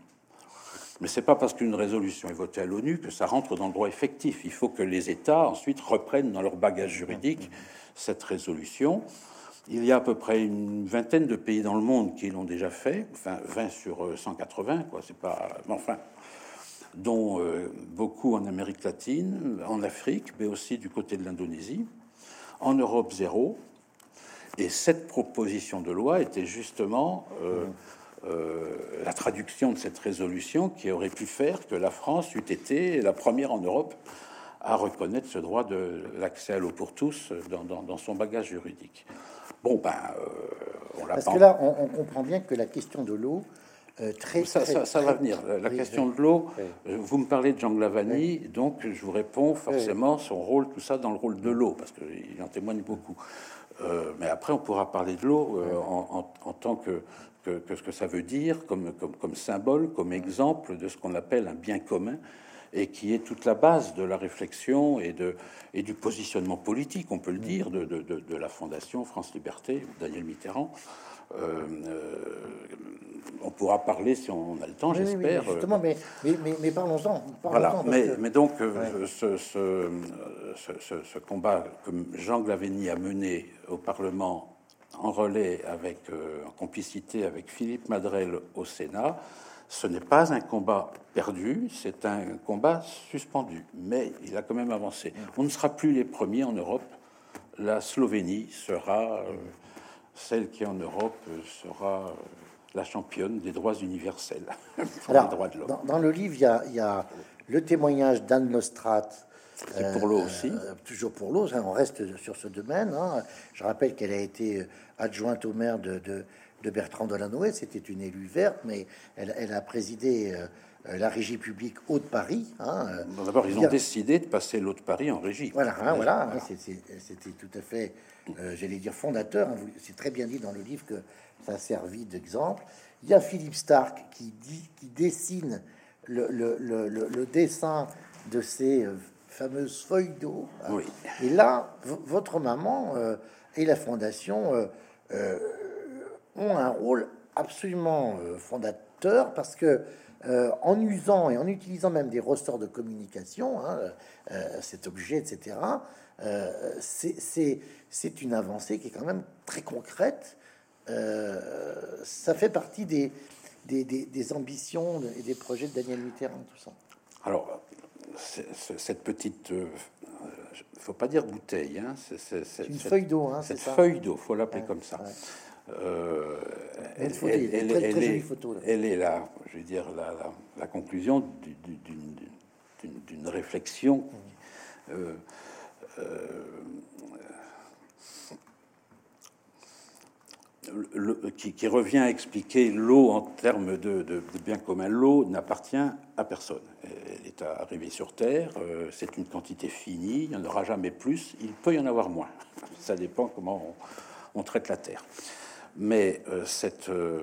Mais c'est pas parce qu'une résolution est votée à l'ONU que ça rentre dans le droit effectif. Il faut que les États ensuite reprennent dans leur bagage juridique cette résolution. Il y a à peu près une vingtaine de pays dans le monde qui l'ont déjà fait, enfin 20 sur 180, euh, quoi, c'est pas. enfin, dont euh, beaucoup en Amérique latine, en Afrique, mais aussi du côté de l'Indonésie, en Europe zéro. Et cette proposition de loi était justement euh, la traduction de cette résolution qui aurait pu faire que la France eût été la première en Europe à reconnaître ce droit de l'accès à l'eau pour tous dans, dans son bagage juridique. Bon, ben, euh, on l'a Parce que là, on, comprend bien que la question de l'eau, euh, très, ça, ça, va venir. La, question de l'eau, euh, vous me parlez de Jean Glavani, donc je vous réponds forcément son rôle, tout ça dans le rôle de l'eau, parce qu'il en témoigne beaucoup. mais après, on pourra parler de l'eau en, tant que, que, ce que ça veut dire, comme, comme, comme symbole, comme exemple de ce qu'on appelle un bien commun et qui est toute la base de la réflexion et, de, et du positionnement politique, on peut le dire, de, de, de la Fondation France Liberté, Daniel Mitterrand. Euh, euh, on pourra parler si on a le temps, j'espère. justement, mais, mais, mais, parlons-en. voilà, mais, mais, donc euh, ce, ce, ce, ce, combat que Jean Glaveni a mené au Parlement en relais avec en complicité avec Philippe Madrel au Sénat, ce n'est pas un combat perdu, c'est un combat suspendu, mais il a quand même avancé. On ne sera plus les premiers en Europe. La Slovénie sera, euh, celle qui en Europe sera euh, la championne des droits universels. Alors, droits de dans, dans, le livre, il y a, le témoignage d'Anne Nostrat. pour l'eau aussi. Euh, toujours pour l'eau, on reste sur ce domaine. Hein. Je rappelle qu'elle a été adjointe au maire de, de Bertrand Delanoë. C'était une élue verte, mais elle, a présidé euh, la régie publique Haute-Paris. Hein, D'abord, ils ont décidé de passer l'Haute-Paris en régie. Voilà, hein, voilà. C'était tout à fait, euh, j'allais dire, fondateur. Hein, c'est très bien dit dans le livre que ça a servi d'exemple. Il y a Philippe Stark qui, dit, qui dessine le, le, le, dessin de ces euh, fameuses feuilles d'eau. Oui. Et là, votre maman et la fondation ont un rôle absolument euh, fondateur parce que euh, en usant et en utilisant même des ressorts de communication, hein, euh, cet objet, etc., c'est une avancée qui est quand même très concrète. ça fait partie des, des, des, ambitions et des projets de Daniel Mitterrand, tout ça. Alors, cette petite, faut pas dire bouteille, hein, c'est une feuille d'eau, hein, cette feuille d'eau, faut l'appeler comme ça. Euh, elle, est, là, je veux dire, la, la, conclusion d'une réflexion euh, euh, qui, revient à expliquer l'eau en termes de, de, bien commun. L'eau n'appartient à personne. Elle est arrivée sur Terre, c'est une quantité finie, il n'y en aura jamais plus, il peut y en avoir moins. Ça dépend comment on traite la Terre mais euh, euh,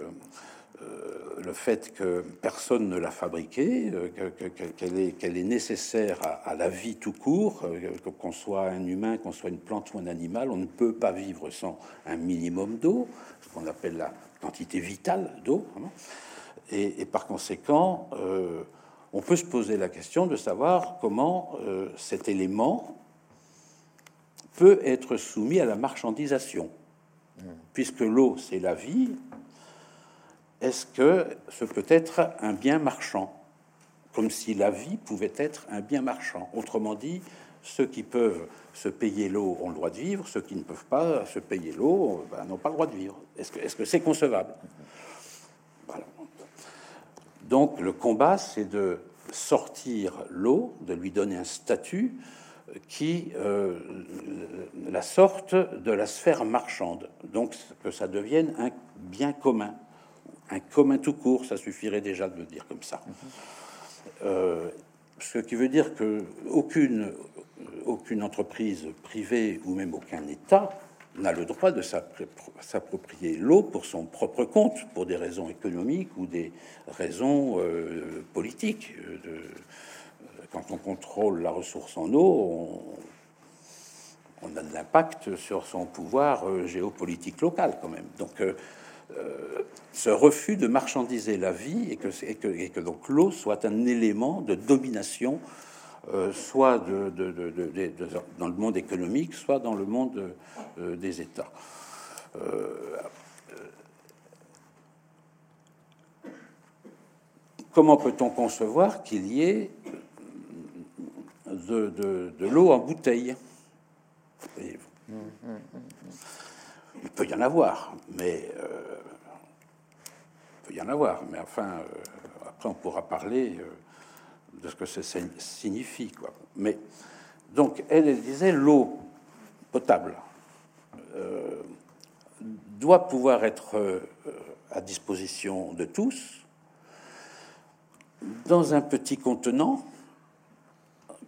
euh, le fait que personne ne l'a fabriquée, qu'elle est, nécessaire à, la vie tout court, qu'on soit un humain, qu'on soit une plante ou un animal, on ne peut pas vivre sans un minimum d'eau, ce qu'on appelle la quantité vitale d'eau. Et, par conséquent, on peut se poser la question de savoir comment cet élément peut être soumis à la marchandisation puisque l'eau, c'est la vie, est-ce que ce peut être un bien marchand? Comme si la vie pouvait être un bien marchand. Autrement dit, Ceux qui peuvent se payer l'eau ont le droit de vivre, ceux qui ne peuvent pas se payer l'eau ben, n'ont pas le droit de vivre. Est-ce que c'est concevable? Donc le combat, c'est de sortir l'eau, de lui donner un statut qui euh, la sorte de la sphère marchande, donc que ça devienne un bien commun, un commun tout court, ça suffirait déjà de le dire comme ça. Euh, ce qui veut dire que aucune, aucune entreprise privée ou même aucun État n'a le droit de s'approprier l'eau pour son propre compte, pour des raisons économiques ou des raisons euh, politiques. De, quand on contrôle la ressource en eau, on, a de l'impact sur son pouvoir euh, géopolitique local quand même. Donc, euh, euh, ce refus de marchandiser la vie et que, que, donc l'eau soit un élément de domination, soit de, dans le monde économique, soit dans le monde des États. comment peut-on concevoir qu'il y ait de, l'eau en bouteille. il peut y en avoir, mais euh, il peut y en avoir, mais enfin, euh, après on pourra parler euh, de ce que ça signifie. Mais donc, elle disait l'eau potable doit pouvoir être à disposition de tous dans un petit contenant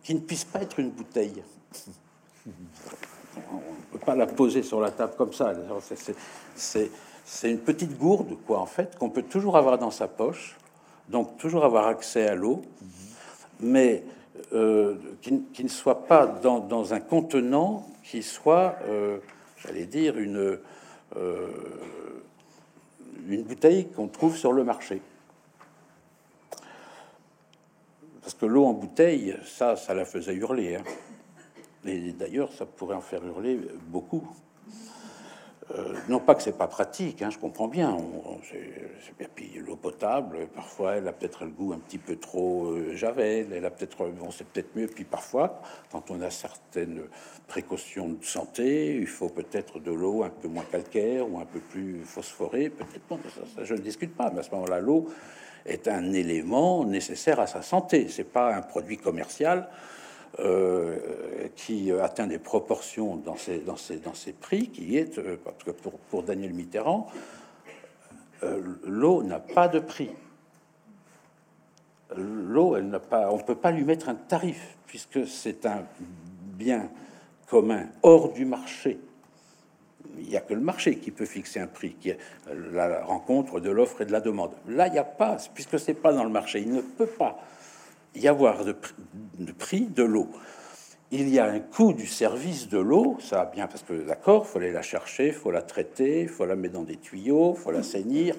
qui ne puisse pas être une bouteille. On ne peut pas la poser sur la table comme ça. C'est une petite gourde, quoi, en fait, qu'on peut toujours avoir dans sa poche, donc toujours avoir accès à l'eau, mais euh, qui, ne soit pas dans, un contenant qui soit, euh, j'allais dire, une, euh, une bouteille qu'on trouve sur le marché. Parce que l'eau en bouteille, ça, ça la faisait hurler. Hein. Et d'ailleurs, ça pourrait en faire hurler beaucoup. Euh, non pas que c'est pas pratique, hein, je comprends bien. On, bien puis l'eau potable, parfois, elle a peut-être le goût un petit peu trop euh, javel. Elle a peut-être, bon, c'est peut-être mieux. Puis parfois, quand on a certaines précautions de santé, il faut peut-être de l'eau un peu moins calcaire ou un peu plus phosphorée. Peut-être, bon, ça, je ne discute pas. Mais à ce moment-là, l'eau, est un élément nécessaire à sa santé. C'est pas un produit commercial euh, qui atteint des proportions dans ses, dans ses, dans ses prix qui est euh, parce que pour, Daniel Mitterrand, euh, l'eau n'a pas de prix. L'eau, elle n'a pas, on peut pas lui mettre un tarif puisque c'est un bien commun hors du marché il n'y a que le marché qui peut fixer un prix, qui est la rencontre de l'offre et de la demande. Là, il n'y a pas, puisque c'est pas dans le marché, il ne peut pas y avoir de, prix de l'eau. Il y a un coût du service de l'eau, ça bien parce que d'accord, faut aller la chercher, faut la traiter, faut la mettre dans des tuyaux, faut la saigner.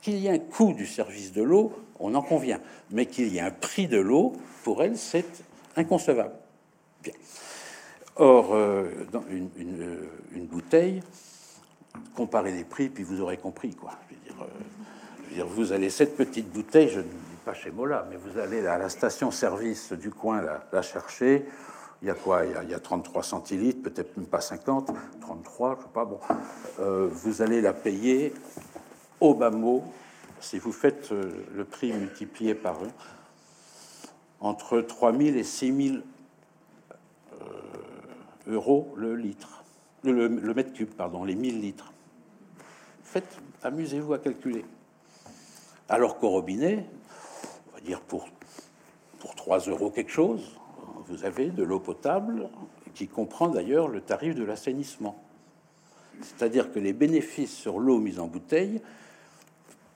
Qu'il y ait un coût du service de l'eau, on en convient, mais qu'il y ait un prix de l'eau, pour elle, c'est inconcevable. Bien. Or, euh, euh, une, bouteille, comparez les prix, puis vous aurez compris quoi. Je veux dire, euh, vous allez cette petite bouteille, je ne dis pas chez Mola, mais vous allez à la station-service du coin la, chercher. Il y a quoi? Il y a, 33 centilitres, peut-être même pas 50, 33, je sais pas. Bon, vous allez la payer au bas mot, si vous faites le prix multiplié par un, entre 3000 et 6000 euros le litre, le, mètre cube, pardon, les 1000 litres. Faites, amusez-vous à calculer. Alors qu'au robinet, on va dire pour, pour 3 euros quelque chose, vous avez de l'eau potable qui comprend d'ailleurs le tarif de l'assainissement. C'est-à-dire que les bénéfices sur l'eau mise en bouteille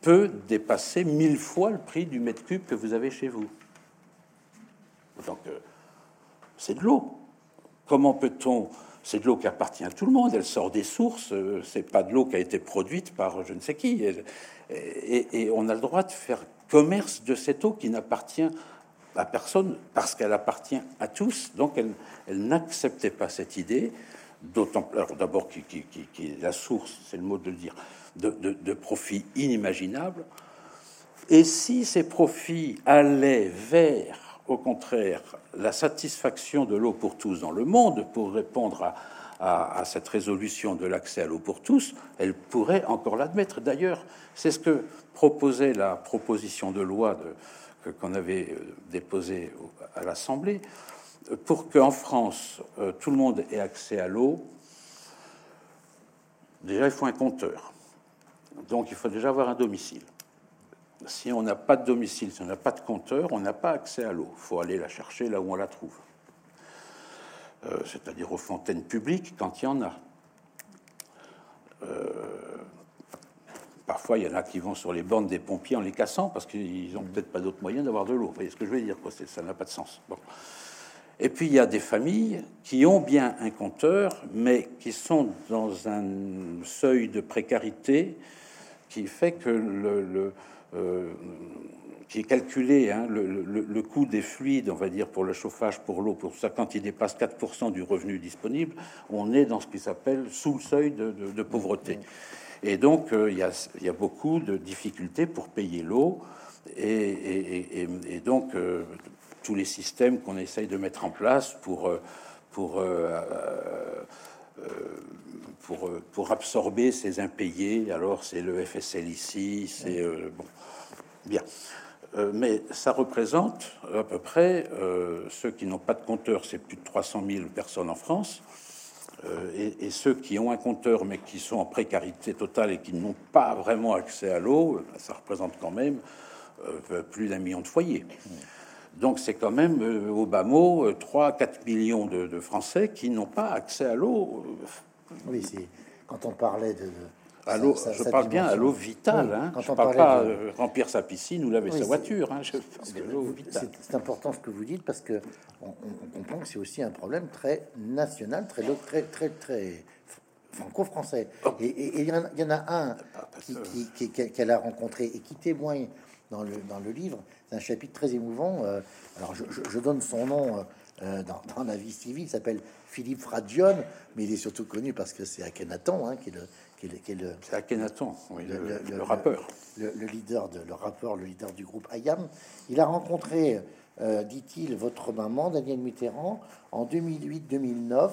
peut dépasser mille fois le prix du mètre cube que vous avez chez vous. Donc, euh, c'est de l'eau. Comment peut-on c'est de l'eau qui appartient à tout le monde. Elle sort des sources. Euh, c'est pas de l'eau qui a été produite par je ne sais qui. Et, on a le droit de faire commerce de cette eau qui n'appartient à personne parce qu'elle appartient à tous. Donc elle, n'acceptait pas cette idée. D'autant d'abord qui, qui, est la source, c'est le mot de le dire, de profits inimaginables. Et si ces profits allaient vers au contraire, la satisfaction de l'eau pour tous dans le monde pour répondre à, cette résolution de l'accès à l'eau pour tous, elle pourrait encore l'admettre. D'ailleurs, c'est ce que proposait la proposition de loi qu'on avait euh, déposée à l'Assemblée pour qu'en France, euh, tout le monde ait accès à l'eau. Déjà, il faut un compteur. Donc, il faut déjà avoir un domicile si on n'a pas de domicile, si on n'a pas de compteur, on n'a pas accès à l'eau. Il faut aller la chercher là où on la trouve. Euh, c'est-à-dire aux fontaines publiques quand il y en a. Euh, parfois, il y en a qui vont sur les bornes des pompiers en les cassant parce qu'ils n'ont peut-être pas d'autre moyen d'avoir de l'eau. Vous voyez ce que je veux dire Ça n'a pas de sens. Et puis, il y a des familles qui ont bien un compteur, mais qui sont dans un seuil de précarité qui fait que le euh, qui est calculé, hein, le, coût des fluides, on va dire, pour le chauffage, pour l'eau, pour ça, quand il dépasse 4% du revenu disponible, on est dans ce qui s'appelle sous le seuil de, pauvreté. Et donc, euh, il, y a, beaucoup de difficultés pour payer l'eau. Et, donc, euh, tous les systèmes qu'on essaye de mettre en place pour, pour, pour, pour absorber ces impayés, alors c'est le FSL ici, c'est... bon Bien. Euh, mais ça représente à peu près euh, ceux qui n'ont pas de compteur, c'est plus de 300 000 personnes en France, euh, et, ceux qui ont un compteur mais qui sont en précarité totale et qui n'ont pas vraiment accès à l'eau, ça représente quand même plus d'un million de foyers. Donc c'est quand même au bas mot 3-4 millions de, Français qui n'ont pas accès à l'eau. Oui, c'est quand on parlait de je parle bien à l'eau vitale. Hein. je ne parle pas euh, remplir sa piscine ou laver sa voiture. Hein. C'est important ce que vous dites parce que on, comprend que c'est aussi un problème très national, très très très très franco-français. Oh. Et il y, en a un qu'elle a rencontré et qui témoigne dans le, dans le livre. C'est un chapitre très émouvant. Euh, alors je, donne son nom. Euh, dans, la vie civile, il s'appelle Philippe Fradion, mais il est surtout connu parce que c'est Akhenaton hein, qui est le, c'est Akhenaton, le, rappeur. Le, leader de, le rappeur, le leader du groupe Ayam. Il a rencontré, euh, dit-il, votre maman, Daniel Mitterrand, en 2008-2009,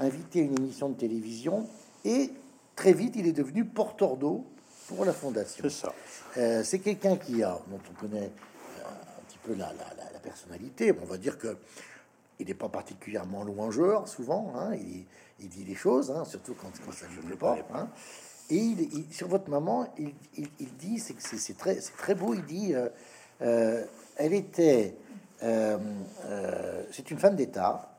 invité à une émission de télévision, et très vite, il est devenu porteur d'eau pour la fondation. C'est ça. Euh, c'est quelqu'un qui a, dont on connaît un petit peu la, personnalité. on va dire que il n'est pas particulièrement louangeur, souvent. Hein, il, il dit les choses, hein, surtout quand, ça ne plaît pas. Hein. Et il, sur votre maman, il, dit, c'est c'est très, très beau, il dit, euh, euh, elle était, euh, c'est une femme d'État,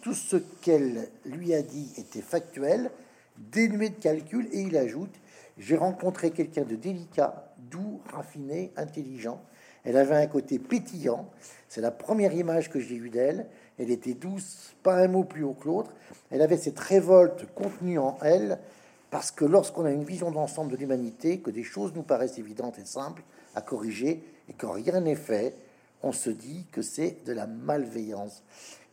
tout ce qu'elle lui a dit était factuel, dénué de calcul, et il ajoute, j'ai rencontré quelqu'un de délicat, doux, raffiné, intelligent. Elle avait un côté pétillant. C'est la première image que j'ai eue d'elle. Elle était douce, pas un mot plus haut que l'autre. Elle avait cette révolte contenue en elle, parce que lorsqu'on a une vision d'ensemble de l'humanité, que des choses nous paraissent évidentes et simples à corriger, et quand rien n'est fait, on se dit que c'est de la malveillance.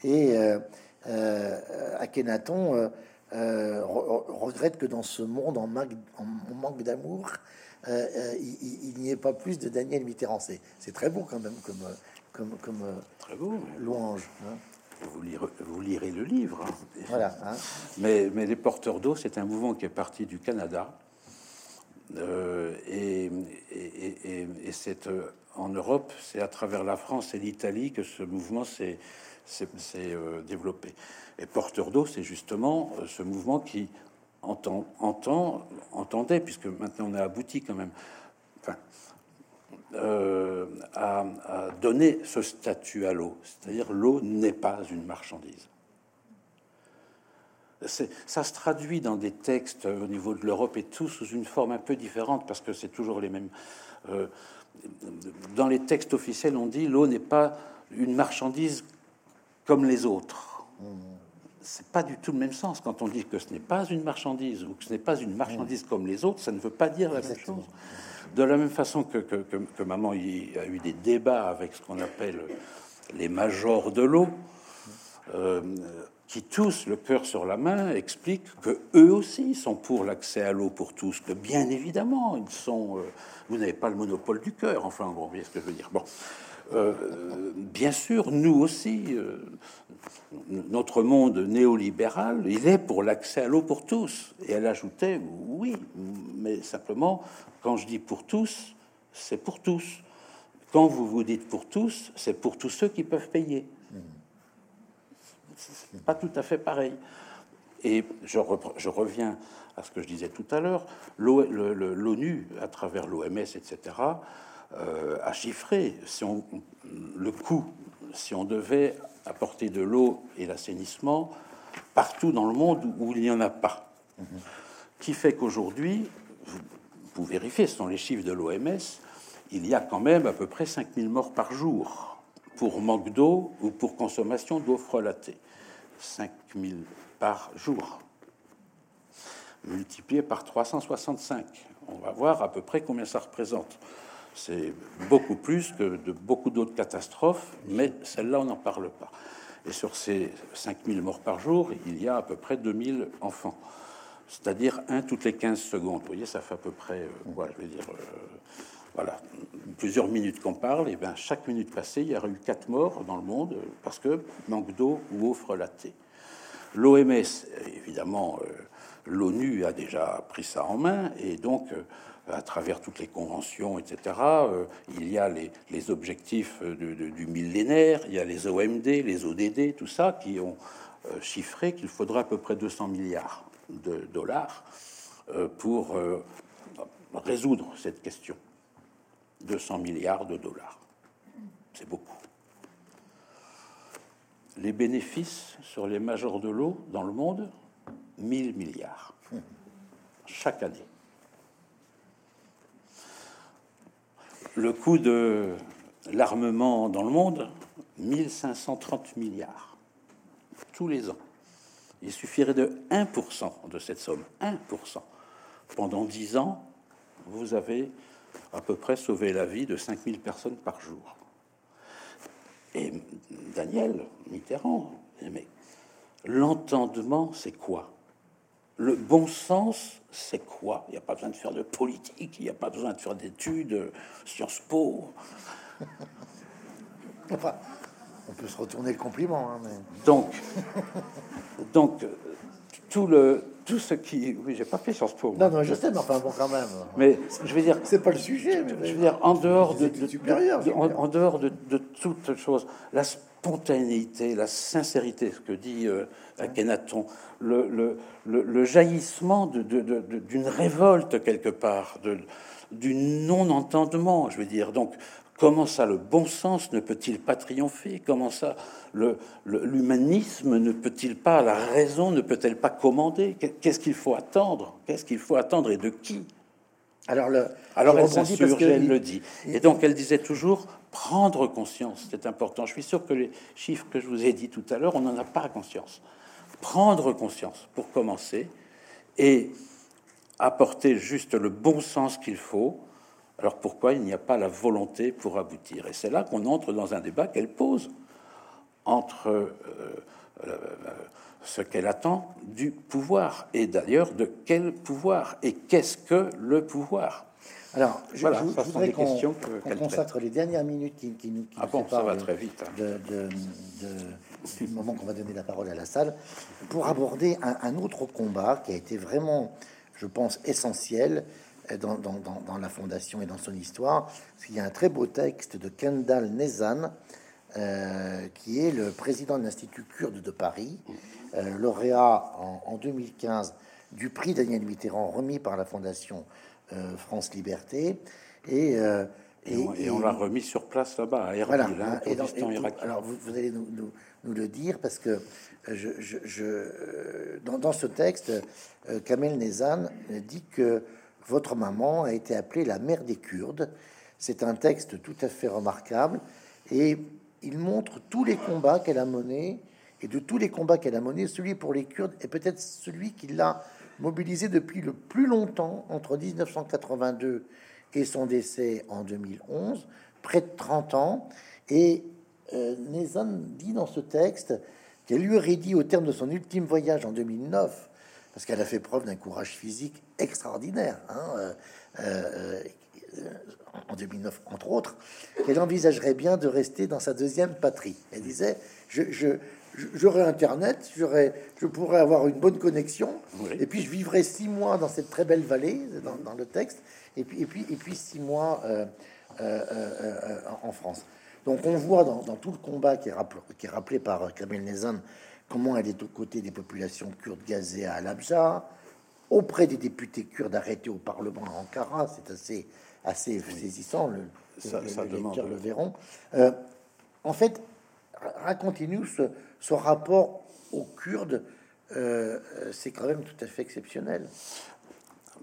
Et euh, euh, Akhenaton euh, regrette que dans ce monde en, manque d'amour, il, n'y ait pas plus de Daniel Mitterrand. C'est très beau quand même comme, comme, comme très beau, louange. Hein vous, lirez, vous lirez le livre. Hein. Voilà. Hein. Mais, mais, les porteurs d'eau, c'est un mouvement qui est parti du Canada. Euh, et, et, c'est euh, en Europe, c'est à travers la France et l'Italie que ce mouvement s'est euh, développé. Et porteur d'eau, c'est justement ce mouvement qui entend, entend, entendait, puisque maintenant on a abouti quand même. Euh, à, donner ce statut à l'eau, c'est-à-dire l'eau n'est pas une marchandise. Ça se traduit dans des textes au niveau de l'Europe et tout sous une forme un peu différente parce que c'est toujours les mêmes. Euh, dans les textes officiels, on dit l'eau n'est pas une marchandise comme les autres. C'est pas du tout le même sens quand on dit que ce n'est pas une marchandise ou que ce n'est pas une marchandise comme les autres. Ça ne veut pas dire la même chose. De la même façon que, que, maman y a eu des débats avec ce qu'on appelle les majors de l'eau, euh, qui tous, le cœur sur la main, expliquent que eux aussi sont pour l'accès à l'eau pour tous, que bien évidemment, ils sont. Euh, vous n'avez pas le monopole du cœur, enfin, vous voyez ce que je veux dire. Bon. Bien sûr, nous aussi, notre monde néolibéral, il est pour l'accès à l'eau pour tous. Et elle ajoutait, oui, mais simplement, quand je dis pour tous, c'est pour tous. Quand vous vous dites pour tous, c'est pour tous ceux qui peuvent payer. C'est pas tout à fait pareil. Et je, reviens à ce que je disais tout à l'heure. L'ONU, à travers l'OMS, etc., euh, a chiffré si on, le coût, si on devait apporter de l'eau et l'assainissement partout dans le monde où il n'y en a pas. Qui fait qu'aujourd'hui, vous, vous vérifiez, ce sont les chiffres de l'OMS, il y a quand même à peu près 5000 morts par jour pour manque d'eau ou pour consommation d'eau frelatée. 5000 par jour, multiplié par 365. On va voir à peu près combien ça représente. C'est beaucoup plus que de beaucoup d'autres catastrophes, mais celle-là, on n'en parle pas. Et sur ces 5000 morts par jour, il y a à peu près 2000 enfants. C'est-à-dire un toutes les 15 secondes. Vous voyez, ça fait à peu près, euh, je vais dire, euh, voilà, plusieurs minutes qu'on parle. Et bien, chaque minute passée, il y aurait eu quatre morts dans le monde parce que manque d'eau ou eau frelatée. L'OMS, évidemment, euh, l'ONU a déjà pris ça en main et donc à travers toutes les conventions, etc. Euh, il y a les, objectifs du millénaire, il y a les OMD, les ODD, tout ça, qui ont euh, chiffré qu'il faudra à peu près 200 milliards de dollars euh, pour résoudre cette question. 200 milliards de dollars. C'est beaucoup. Les bénéfices sur les majors de l'eau dans le monde, 1000 milliards chaque année. Le coût de l'armement dans le monde, 1530 milliards tous les ans. Il suffirait de 1% de cette somme, 1%. Pendant 10 ans, vous avez à peu près sauvé la vie de 5000 personnes par jour. Et Daniel Mitterrand, mais l'entendement, c'est quoi? Le bon sens, c'est quoi? Il n'y a pas besoin de faire de politique, il n'y a pas besoin de faire d'études, Sciences Po. enfin, on peut se retourner le compliment. Hein, donc, donc tout le tout ce qui, oui, j'ai pas fait Sciences Po. Non, non, je sais, mais enfin bon, quand même. Mais je veux dire, c'est pas le sujet. Mais je veux dire, en dehors de, de, en, dehors de, de toute chose, la spontanéité, la sincérité, ce que dit euh, Akhenaton, le, le, le, jaillissement d'une révolte quelque part, du non-entendement, je veux dire. Donc, comment ça, le bon sens ne peut-il pas triompher? Comment ça, l'humanisme ne peut-il pas, la raison ne peut-elle pas commander? Qu'est-ce qu'il faut attendre? Qu'est-ce qu'il faut attendre et de qui? Alors, le, Alors elle s'insurge, elle le dit. Et donc elle disait toujours prendre conscience, c'est important. Je suis sûr que les chiffres que je vous ai dit tout à l'heure, on n'en a pas conscience prendre conscience pour commencer et apporter juste le bon sens qu'il faut. Alors pourquoi il n'y a pas la volonté pour aboutir? Et c'est là qu'on entre dans un débat qu'elle pose entre euh, euh, ce qu'elle attend du pouvoir et d'ailleurs de quel pouvoir et qu'est-ce que le pouvoir? Alors, je, voilà, je, voudrais qu'on consacre les dernières minutes qui, nous qui ah bon, ça va très vite. Hein. De, de, du moment qu'on va donner la parole à la salle, pour aborder un, autre combat qui a été vraiment, je pense, essentiel dans, dans, dans, la fondation et dans son histoire. Qu'il y a un très beau texte de Kendall Nezan, euh, qui est le président de l'Institut kurde de Paris, euh, lauréat en, 2015 du prix Daniel Mitterrand remis par la Fondation euh, France Liberté. Et et, on, l'a remis sur place là-bas, à Erbil, hein, hein, Alors, vous, allez nous, nous, le dire, parce que je, je, dans, dans, ce texte, Kamel Nezan dit que votre maman a été appelée la mère des Kurdes. C'est un texte tout à fait remarquable, et il montre tous les combats qu'elle a menés, et de tous les combats qu'elle a menés, celui pour les Kurdes est peut-être celui qui l'a mobilisé depuis le plus longtemps, entre 1982 et son décès en 2011, près de 30 ans. Et euh, dit dans ce texte qu'elle lui aurait dit au terme de son ultime voyage en 2009, parce qu'elle a fait preuve d'un courage physique extraordinaire, hein, euh, euh, en 2009 entre autres, qu'elle envisagerait bien de rester dans sa deuxième patrie. Elle disait, je, j'aurais Internet, j'aurais, je pourrais avoir une bonne connexion, et puis je vivrai six mois dans cette très belle vallée, dans, le texte, et puis, et puis, et puis six mois euh, euh, euh, en France. Donc on voit dans, tout le combat qui est, rappelé, qui est rappelé par Kamel Nezan comment elle est aux côtés des populations kurdes gazées à Al-Abja, auprès des députés kurdes arrêtés au Parlement à Ankara, c'est assez, assez saisissant, le, ça, le, le verront. en fait, racontez-nous ce, ce rapport aux Kurdes, euh, c'est quand même tout à fait exceptionnel.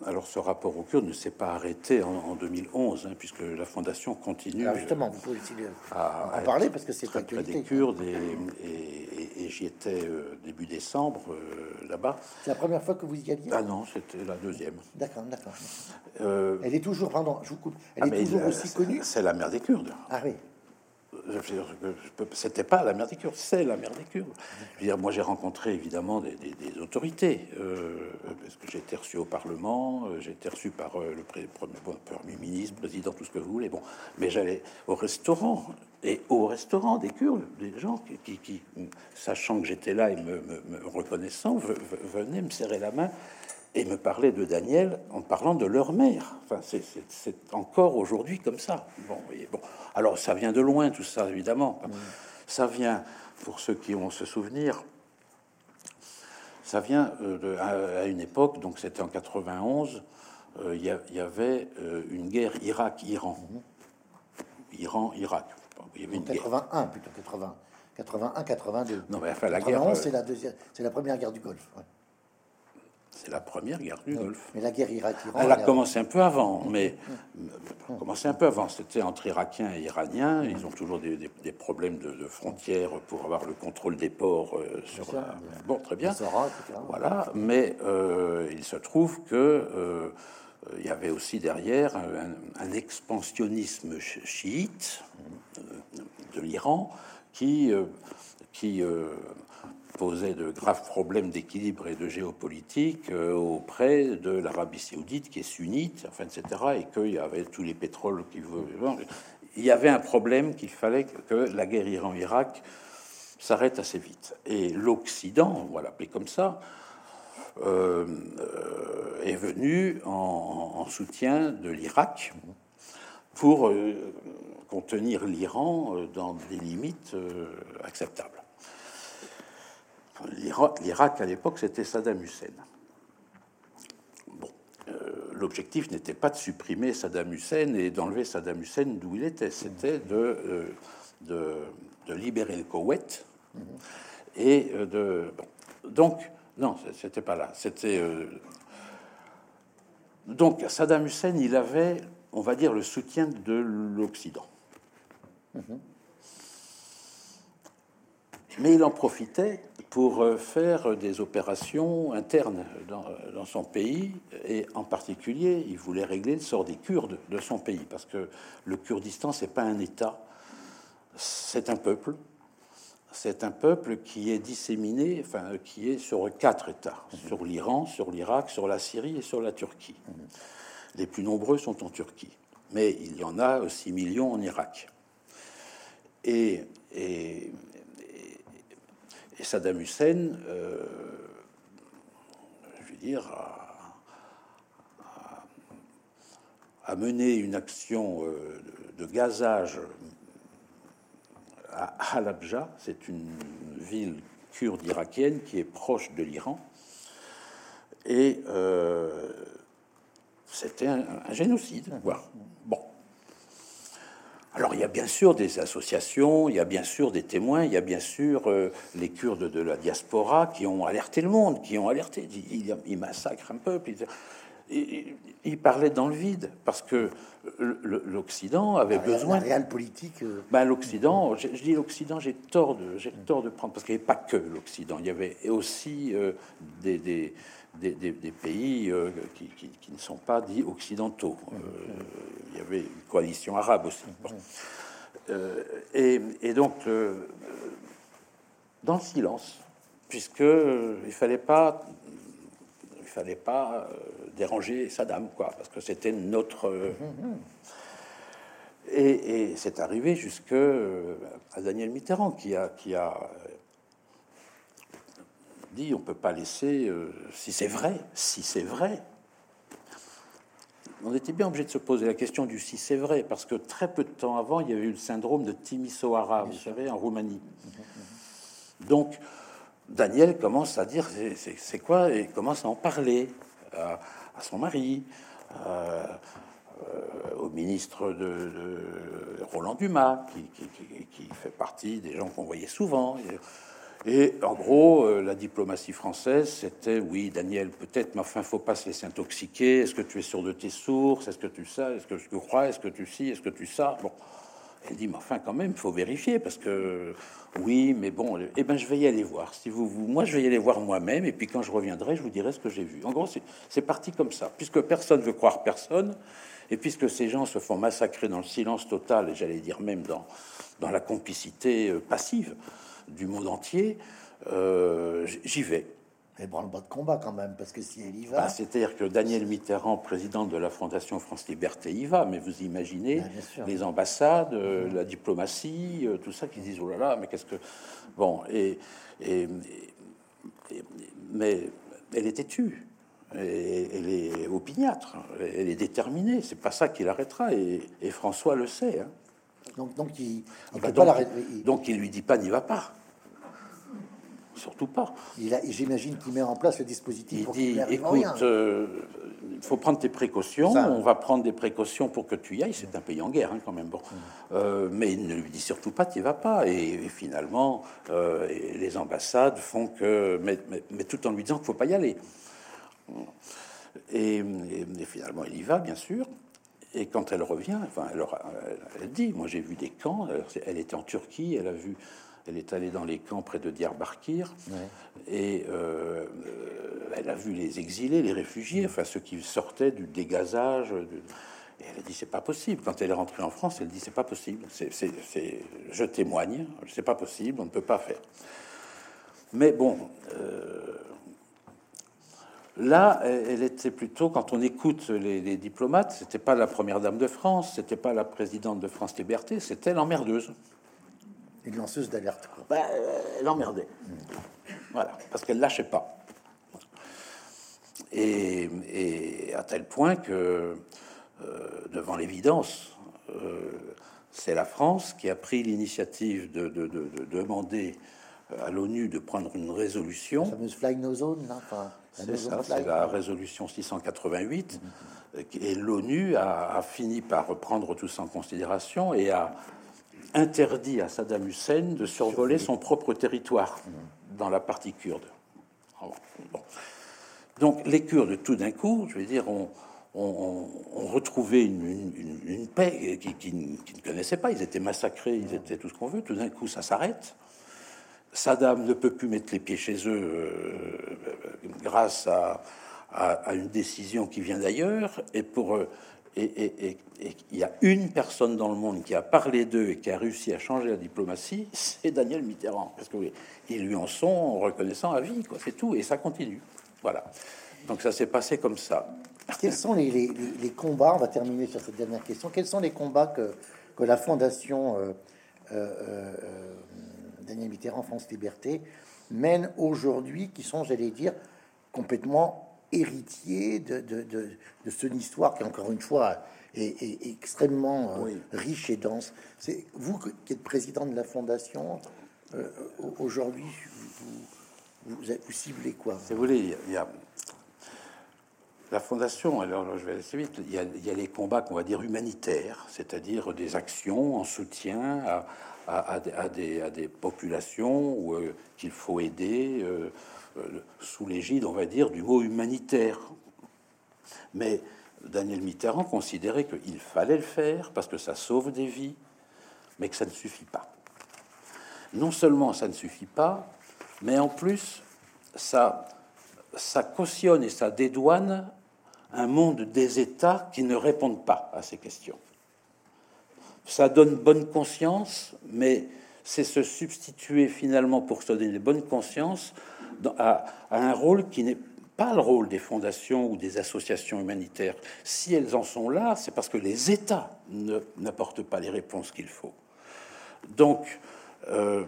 Alors, ce rapport aux Kurdes ne s'est pas arrêté en, 2011, hein, puisque la Fondation continue. justement, vous pouvez aussi à, en parler parce que c'est près des Kurdes et, j'y étais euh, début décembre euh, là-bas. C'est la première fois que vous y alliez? Ah non, c'était la deuxième. D'accord, d'accord. elle est toujours, pardon, je vous coupe. Elle ah, est toujours aussi connue? C'est la mère des Kurdes. Ah oui c'était pas la mer des Kurdes, c'est la mer des Kurdes. Je veux dire, moi j'ai rencontré évidemment des, autorités, euh, parce que j'ai été reçu au Parlement, euh, j'ai été reçu par euh, le premier, premier, ministre, président, tout ce que vous voulez. Bon, mais j'allais au restaurant et au restaurant des Kurdes, des gens qui, sachant que j'étais là et me, reconnaissant, venaient me serrer la main et me parler de Daniel en parlant de leur mère. Enfin, c'est encore aujourd'hui comme ça. Bon, bon. Alors, ça vient de loin, tout ça, évidemment. Ça vient, pour ceux qui ont ce souvenir, ça vient euh, de, à, une époque, donc c'était en 91, euh, il y, avait euh, une guerre Irak-Iran. Iran-Irak. Il y avait une 81 plutôt 80. 81, 82. Non, mais enfin, la guerre. C'est la deuxième, c'est la première guerre du Golfe. C'est la première guerre du Golfe. Mais la guerre Irak-Iran. Elle a commencé un peu avant, mais commencé un peu avant. C'était entre Irakiens et Iraniens. Ils ont toujours des, problèmes de, frontières pour avoir le contrôle des ports euh, sur. Bon, très bien. Voilà, mais euh, il se trouve que euh, il y avait aussi derrière un, expansionnisme chiite de l'Iran qui qui posait de graves problèmes d'équilibre et de géopolitique euh, auprès de l'Arabie saoudite, qui est sunnite, enfin, etc., et qu'il y avait tous les pétroles qui Il y avait un problème qu'il fallait que la guerre Iran-Irak s'arrête assez vite. Et l'Occident, on va l'appeler comme ça, euh, euh, est venu en, soutien de l'Irak pour contenir l'Iran dans des limites acceptables. L'Irak, à l'époque, c'était Saddam Hussein. Bon, euh, l'objectif n'était pas de supprimer Saddam Hussein et d'enlever Saddam Hussein d'où il était, c'était de, euh, de, libérer le Koweït et euh, de. Donc, non, c'était pas là. C'était. donc, Saddam Hussein, il avait, on va dire, le soutien de l'Occident. Mais il en profitait pour euh, faire des opérations internes dans, son pays, et en particulier, il voulait régler le sort des Kurdes de son pays, parce que le Kurdistan, c'est pas un État, c'est un peuple. C'est un peuple qui est disséminé, enfin, qui est sur quatre États, sur l'Iran, sur l'Irak, sur la Syrie et sur la Turquie. Les plus nombreux sont en Turquie, mais il y en a 6 millions en Irak. Et, et, et Saddam Hussein, euh, je veux dire, a, mené une action euh, de, gazage à Halabja, c'est une ville kurde irakienne qui est proche de l'Iran, et euh, c'était un, génocide. Alors il y a bien sûr des associations, il y a bien sûr des témoins, il y a bien sûr euh, les Kurdes de la diaspora qui ont alerté le monde, qui ont alerté, ils, ils massacrent un peuple. Ils, ils, parlaient dans le vide parce que l'Occident avait besoin. La réelle politique. Euh. Ben, L'Occident, je, dis l'Occident, j'ai tort de, j'ai tort de prendre parce qu'il n'y avait pas que l'Occident, il y avait aussi euh, des, des des, pays euh, qui, ne sont pas dits occidentaux. Euh, il y avait une coalition arabe aussi. Euh, et, donc, dans le silence, puisque il fallait pas, fallait pas déranger Saddam, quoi, parce que c'était notre. Et, c'est arrivé jusque à Daniel Mitterrand qui a, qui a dit on peut pas laisser, si c'est vrai, si c'est vrai, on était bien obligé de se poser la question du si c'est vrai, parce que très peu de temps avant, il y avait eu le syndrome de Timisoara, vous savez, en Roumanie. Donc, Daniel commence à dire c'est quoi, et commence à en parler à, son mari, euh, au ministre de, Roland Dumas, qui, qui, fait partie des gens qu'on voyait souvent. Et en gros, euh, la diplomatie française, c'était oui, Daniel, peut-être, mais enfin, faut pas se laisser intoxiquer. Est-ce que tu es sûr de tes sources? Est-ce que tu sais? Est-ce que tu crois? Est-ce que tu sais Est-ce que tu sais Bon, elle dit, mais enfin, quand même, faut vérifier parce que oui, mais bon, eh ben, je vais y aller voir. Si vous, vous moi, je vais y aller voir moi-même, et puis quand je reviendrai, je vous dirai ce que j'ai vu. En gros, c'est parti comme ça, puisque personne veut croire personne, et puisque ces gens se font massacrer dans le silence total, et j'allais dire même dans dans la complicité euh, passive du monde entier, euh, j'y vais. Mais bon, le bas de combat quand même, parce que si elle y va. Bah, c'est-à-dire que Daniel Mitterrand, président de la Fondation France Liberté, y va, mais vous imaginez les ambassades, euh, la diplomatie, euh, tout ça qui disent oh là là, mais qu'est-ce que. Bon, et, et, mais elle est têtue, et, elle est opiniâtre, elle est déterminée, c'est pas ça qui l'arrêtera, et, François le sait. Hein. Donc, donc, il, ah bah donc, donc, il lui dit pas n'y va pas. Surtout pas. J'imagine qu'il met en place le dispositif. Il dit écoute, euh, il faut prendre tes précautions. On va prendre des précautions pour que tu y ailles. C'est un pays en guerre, hein, quand même. Bon, euh, mais il ne lui dit surtout pas, tu vas pas. Et, finalement, euh, les ambassades font que, mais, mais, tout en lui disant qu'il faut pas y aller. Et, et, finalement, il y va, bien sûr. Et quand elle revient, enfin, elle, elle dit, moi j'ai vu des camps. Elle était en Turquie, elle a vu, elle est allée dans les camps près de Diyarbakir, et euh, elle a vu les exilés, les réfugiés, enfin ceux qui sortaient du dégazage. et elle a dit c'est pas possible. Quand elle est rentrée en France, elle dit c'est pas possible. C'est, je témoigne, c'est pas possible, on ne peut pas faire. Mais bon. Euh, Là, elle était plutôt, quand on écoute les, diplomates, c'était pas la première dame de France, c'était pas la présidente de France Liberté, c'était l'emmerdeuse. Une lanceuse d'alerte. Bah, elle emmerdait. Voilà, parce qu'elle lâchait pas. Et, à tel point que, euh, devant l'évidence, euh, c'est la France qui a pris l'initiative de, demander à l'ONU de prendre une résolution. La fameuse Fly No Zone, c'est ça, c'est la résolution 688. Et l'ONU a, fini par reprendre tout ça en considération et a interdit à Saddam Hussein de survoler son propre territoire dans la partie kurde. Donc les Kurdes, tout d'un coup, je veux dire, ont, retrouvé une, paix qu'ils ne connaissaient pas. Ils étaient massacrés, ils étaient tout ce qu'on veut. Tout d'un coup, ça s'arrête. Saddam ne peut plus mettre les pieds chez eux euh, grâce à, une décision qui vient d'ailleurs. Et pour et, il y a une personne dans le monde qui a parlé d'eux et qui a réussi à changer la diplomatie, c'est Daniel Mitterrand. Parce qu'ils lui en sont reconnaissants à vie, quoi. C'est tout, et ça continue. Voilà. Donc ça s'est passé comme ça. Quels sont les, combats On va terminer sur cette dernière question. Quels sont les combats que, que la Fondation euh, euh, Daniel Mitterrand, France Liberté, mène aujourd'hui, qui sont, j'allais dire, complètement héritiers de, de, de, de cette histoire qui, encore une fois, est, extrêmement euh, riche et dense. C'est vous qui êtes président de la fondation, euh, aujourd'hui, vous, vous, vous, ciblez quoi Si vous voulez, il y a la fondation, alors je vais assez vite, il y a, il y a les combats qu'on va dire humanitaires, c'est-à-dire des actions en soutien à, à, des, populations euh, qu'il faut aider euh, euh, sous l'égide, on va dire, du mot humanitaire. Mais Daniel Mitterrand considérait qu'il fallait le faire parce que ça sauve des vies, mais que ça ne suffit pas. Non seulement ça ne suffit pas, mais en plus, ça cautionne et ça dédouane un monde des États qui ne répondent pas à ces questions ça donne bonne conscience, mais c'est se substituer finalement pour se donner bonne conscience à, un rôle qui n'est pas le rôle des fondations ou des associations humanitaires. Si elles en sont là, c'est parce que les États n'apportent pas les réponses qu'il faut. Donc, euh,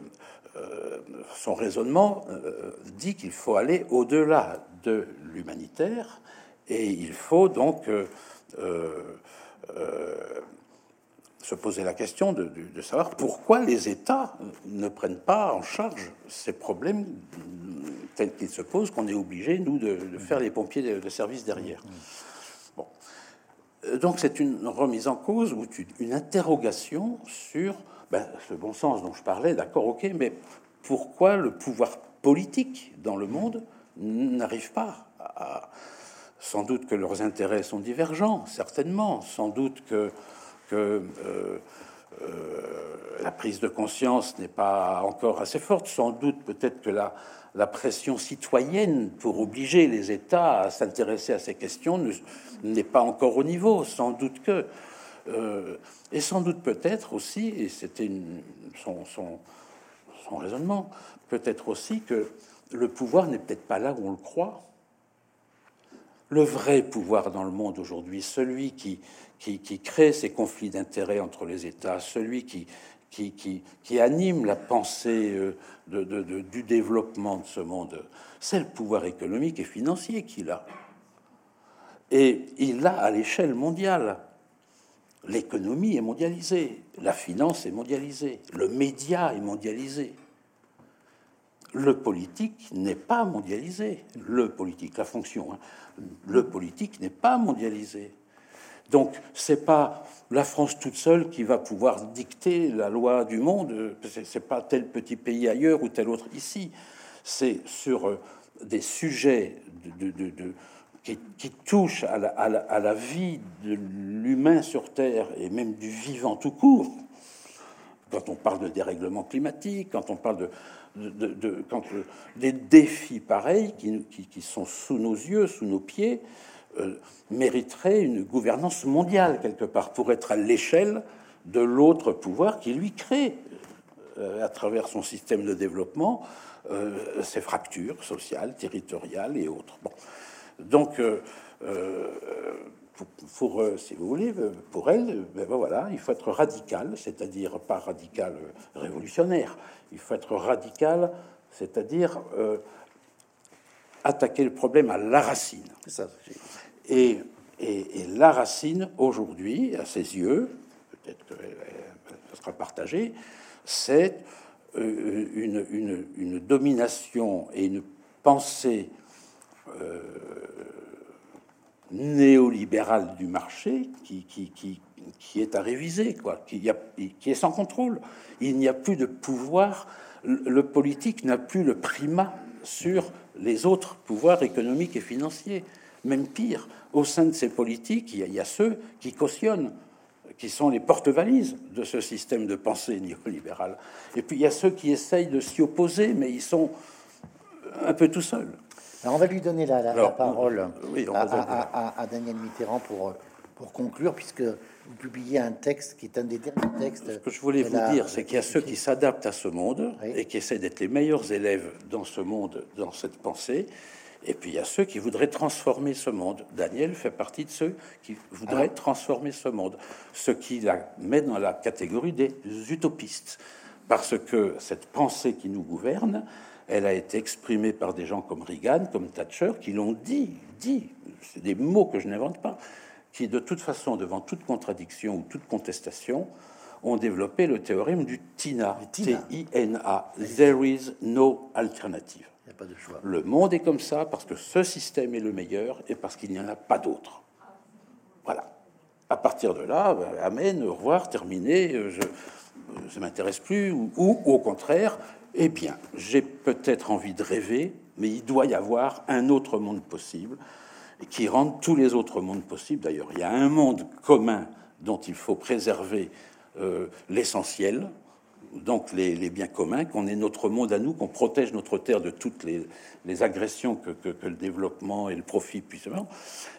euh, son raisonnement euh, dit qu'il faut aller au-delà de l'humanitaire et il faut donc se poser la question de, savoir pourquoi les États ne prennent pas en charge ces problèmes tels qu'ils se posent, qu'on est obligé, nous, de, faire les pompiers de, service derrière. Bon. Donc c'est une remise en cause ou une interrogation sur ben, ce bon sens dont je parlais, d'accord, ok, mais pourquoi le pouvoir politique dans le monde n'arrive pas. Sans doute que leurs intérêts sont divergents, certainement. Sans doute que, que euh, euh, la prise de conscience n'est pas encore assez forte. Sans doute peut-être que la, pression citoyenne pour obliger les États à s'intéresser à ces questions n'est pas encore au niveau. Sans doute que euh, et sans doute peut-être aussi, et c'était son, son, raisonnement, peut-être aussi que le pouvoir n'est peut-être pas là où on le croit. Le vrai pouvoir dans le monde aujourd'hui, celui qui, qui, crée ces conflits d'intérêts entre les États, celui qui, anime la pensée euh, du développement de ce monde, c'est le pouvoir économique et financier qu'il a. Et il l'a à l'échelle mondiale. L'économie est mondialisée, la finance est mondialisée, le média est mondialisé. Le politique n'est pas mondialisé. Le politique, la fonction, hein. le politique n'est pas mondialisé. Donc, c'est pas la France toute seule qui va pouvoir dicter la loi du monde. C'est pas tel petit pays ailleurs ou tel autre ici. C'est sur euh, des sujets qui, touche à la, vie de l'humain sur Terre et même du vivant tout court, quand on parle de dérèglement climatique, quand on parle de, quand des défis pareils qui, sont sous nos yeux, sous nos pieds, euh, mériteraient une gouvernance mondiale quelque part pour être à l'échelle de l'autre pouvoir qui lui crée euh, à travers son système de développement euh, ses fractures sociales, territoriales et autres. Donc, euh, pour, si vous voulez, pour elle, ben voilà, il faut être radical, c'est-à-dire pas radical révolutionnaire, il faut être radical, c'est-à-dire attaquer le problème à la racine. Et, la racine, aujourd'hui, à ses yeux, peut-être que ça sera partagé, c'est une, une, domination et une pensée euh, néolibéral du marché qui, est à réviser, quoi, qui, qui est sans contrôle. Il n'y a plus de pouvoir. Le politique n'a plus le primat sur les autres pouvoirs économiques et financiers. Même pire, au sein de ces politiques, il y a, il y a ceux qui cautionnent, qui sont les porte-valises de ce système de pensée néolibéral. Et puis il y a ceux qui essayent de s'y opposer, mais ils sont un peu tout seuls. Alors on va lui donner la, parole à, Daniel Mitterrand pour, pour conclure, puisque vous publiez un texte qui est un des derniers textes. Ce que je voulais vous dire, c'est qu'il y a ceux qui s'adaptent à ce monde et qui essaient d'être les meilleurs élèves dans ce monde, dans cette pensée. Et puis il y a ceux qui voudraient transformer ce monde. Daniel fait partie de ceux qui voudraient transformer ce monde, ce qui la met dans la catégorie des utopistes, parce que cette pensée qui nous gouverne, elle a été exprimée par des gens comme Reagan, comme Thatcher, qui l'ont dit, dit, c'est des mots que je n'invente pas, qui de toute façon, devant toute contradiction ou toute contestation, ont développé le théorème du TINA, T-I-N-A, There is no alternative. Pas de choix. Le monde est comme ça parce que ce système est le meilleur et parce qu'il n'y en a pas d'autre. Voilà. À partir de là, ben, amen, au revoir, terminé, je ne m'intéresse plus, ou, ou, au contraire, eh bien, j'ai peut-être envie de rêver, mais il doit y avoir un autre monde possible qui rende tous les autres mondes possibles. D'ailleurs, il y a un monde commun dont il faut préserver euh, l'essentiel, donc les, biens communs, qu'on ait notre monde à nous, qu'on protège notre terre de toutes les, agressions que, que, le développement et le profit puissent.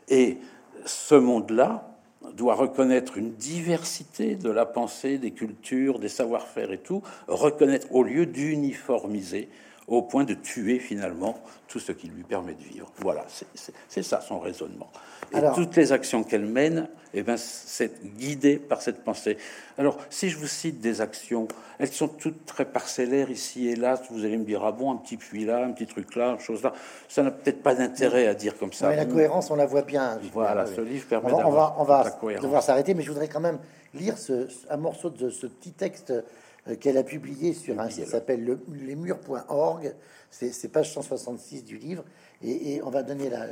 Et ce monde-là, doit reconnaître une diversité de la pensée, des cultures, des savoir-faire et tout, reconnaître au lieu d'uniformiser, au point de tuer finalement tout ce qui lui permet de vivre. Voilà, c'est ça son raisonnement. Et toutes les actions qu'elle mène, eh ben, c'est guidé par cette pensée. Alors, si je vous cite des actions, elles sont toutes très parcellaires ici et là. Vous allez me dire, ah bon, un petit puits là, un petit truc là, chose là. Ça n'a peut-être pas d'intérêt à dire comme ça. Mais la cohérence, on la voit bien. Voilà, ce livre permet on va, on va, on va devoir s'arrêter, mais je voudrais quand même lire ce, un morceau de ce petit texte qu'elle a publié sur un site qui s'appelle le, lesmurs.org. C'est page 166 du livre. Et, on va donner la.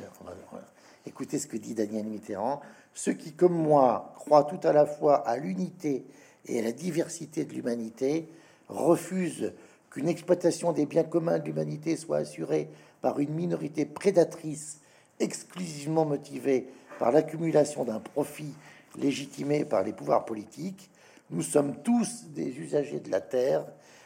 écoutez ce que dit Daniel Mitterrand. Ceux qui, comme moi, croient tout à la fois à l'unité et à la diversité de l'humanité, refusent qu'une exploitation des biens communs de l'humanité soit assurée par une minorité prédatrice exclusivement motivée par l'accumulation d'un profit légitimé par les pouvoirs politiques, nous sommes tous des usagers de la terre,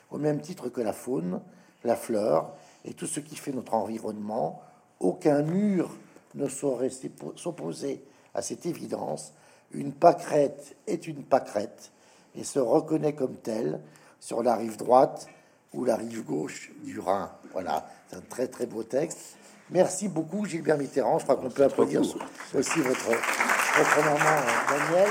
au même titre que la faune, la fleur et tout ce qui fait notre environnement. Aucun mur ne saurait s'opposer à cette évidence. Une pâquerette est une pâquerette et se reconnaît comme telle sur la rive droite ou la rive gauche du Rhin. Voilà, c'est un très très beau texte. Merci beaucoup Gilbert Mitterrand. Je crois qu'on peut applaudir aussi votre, votre maman Daniel.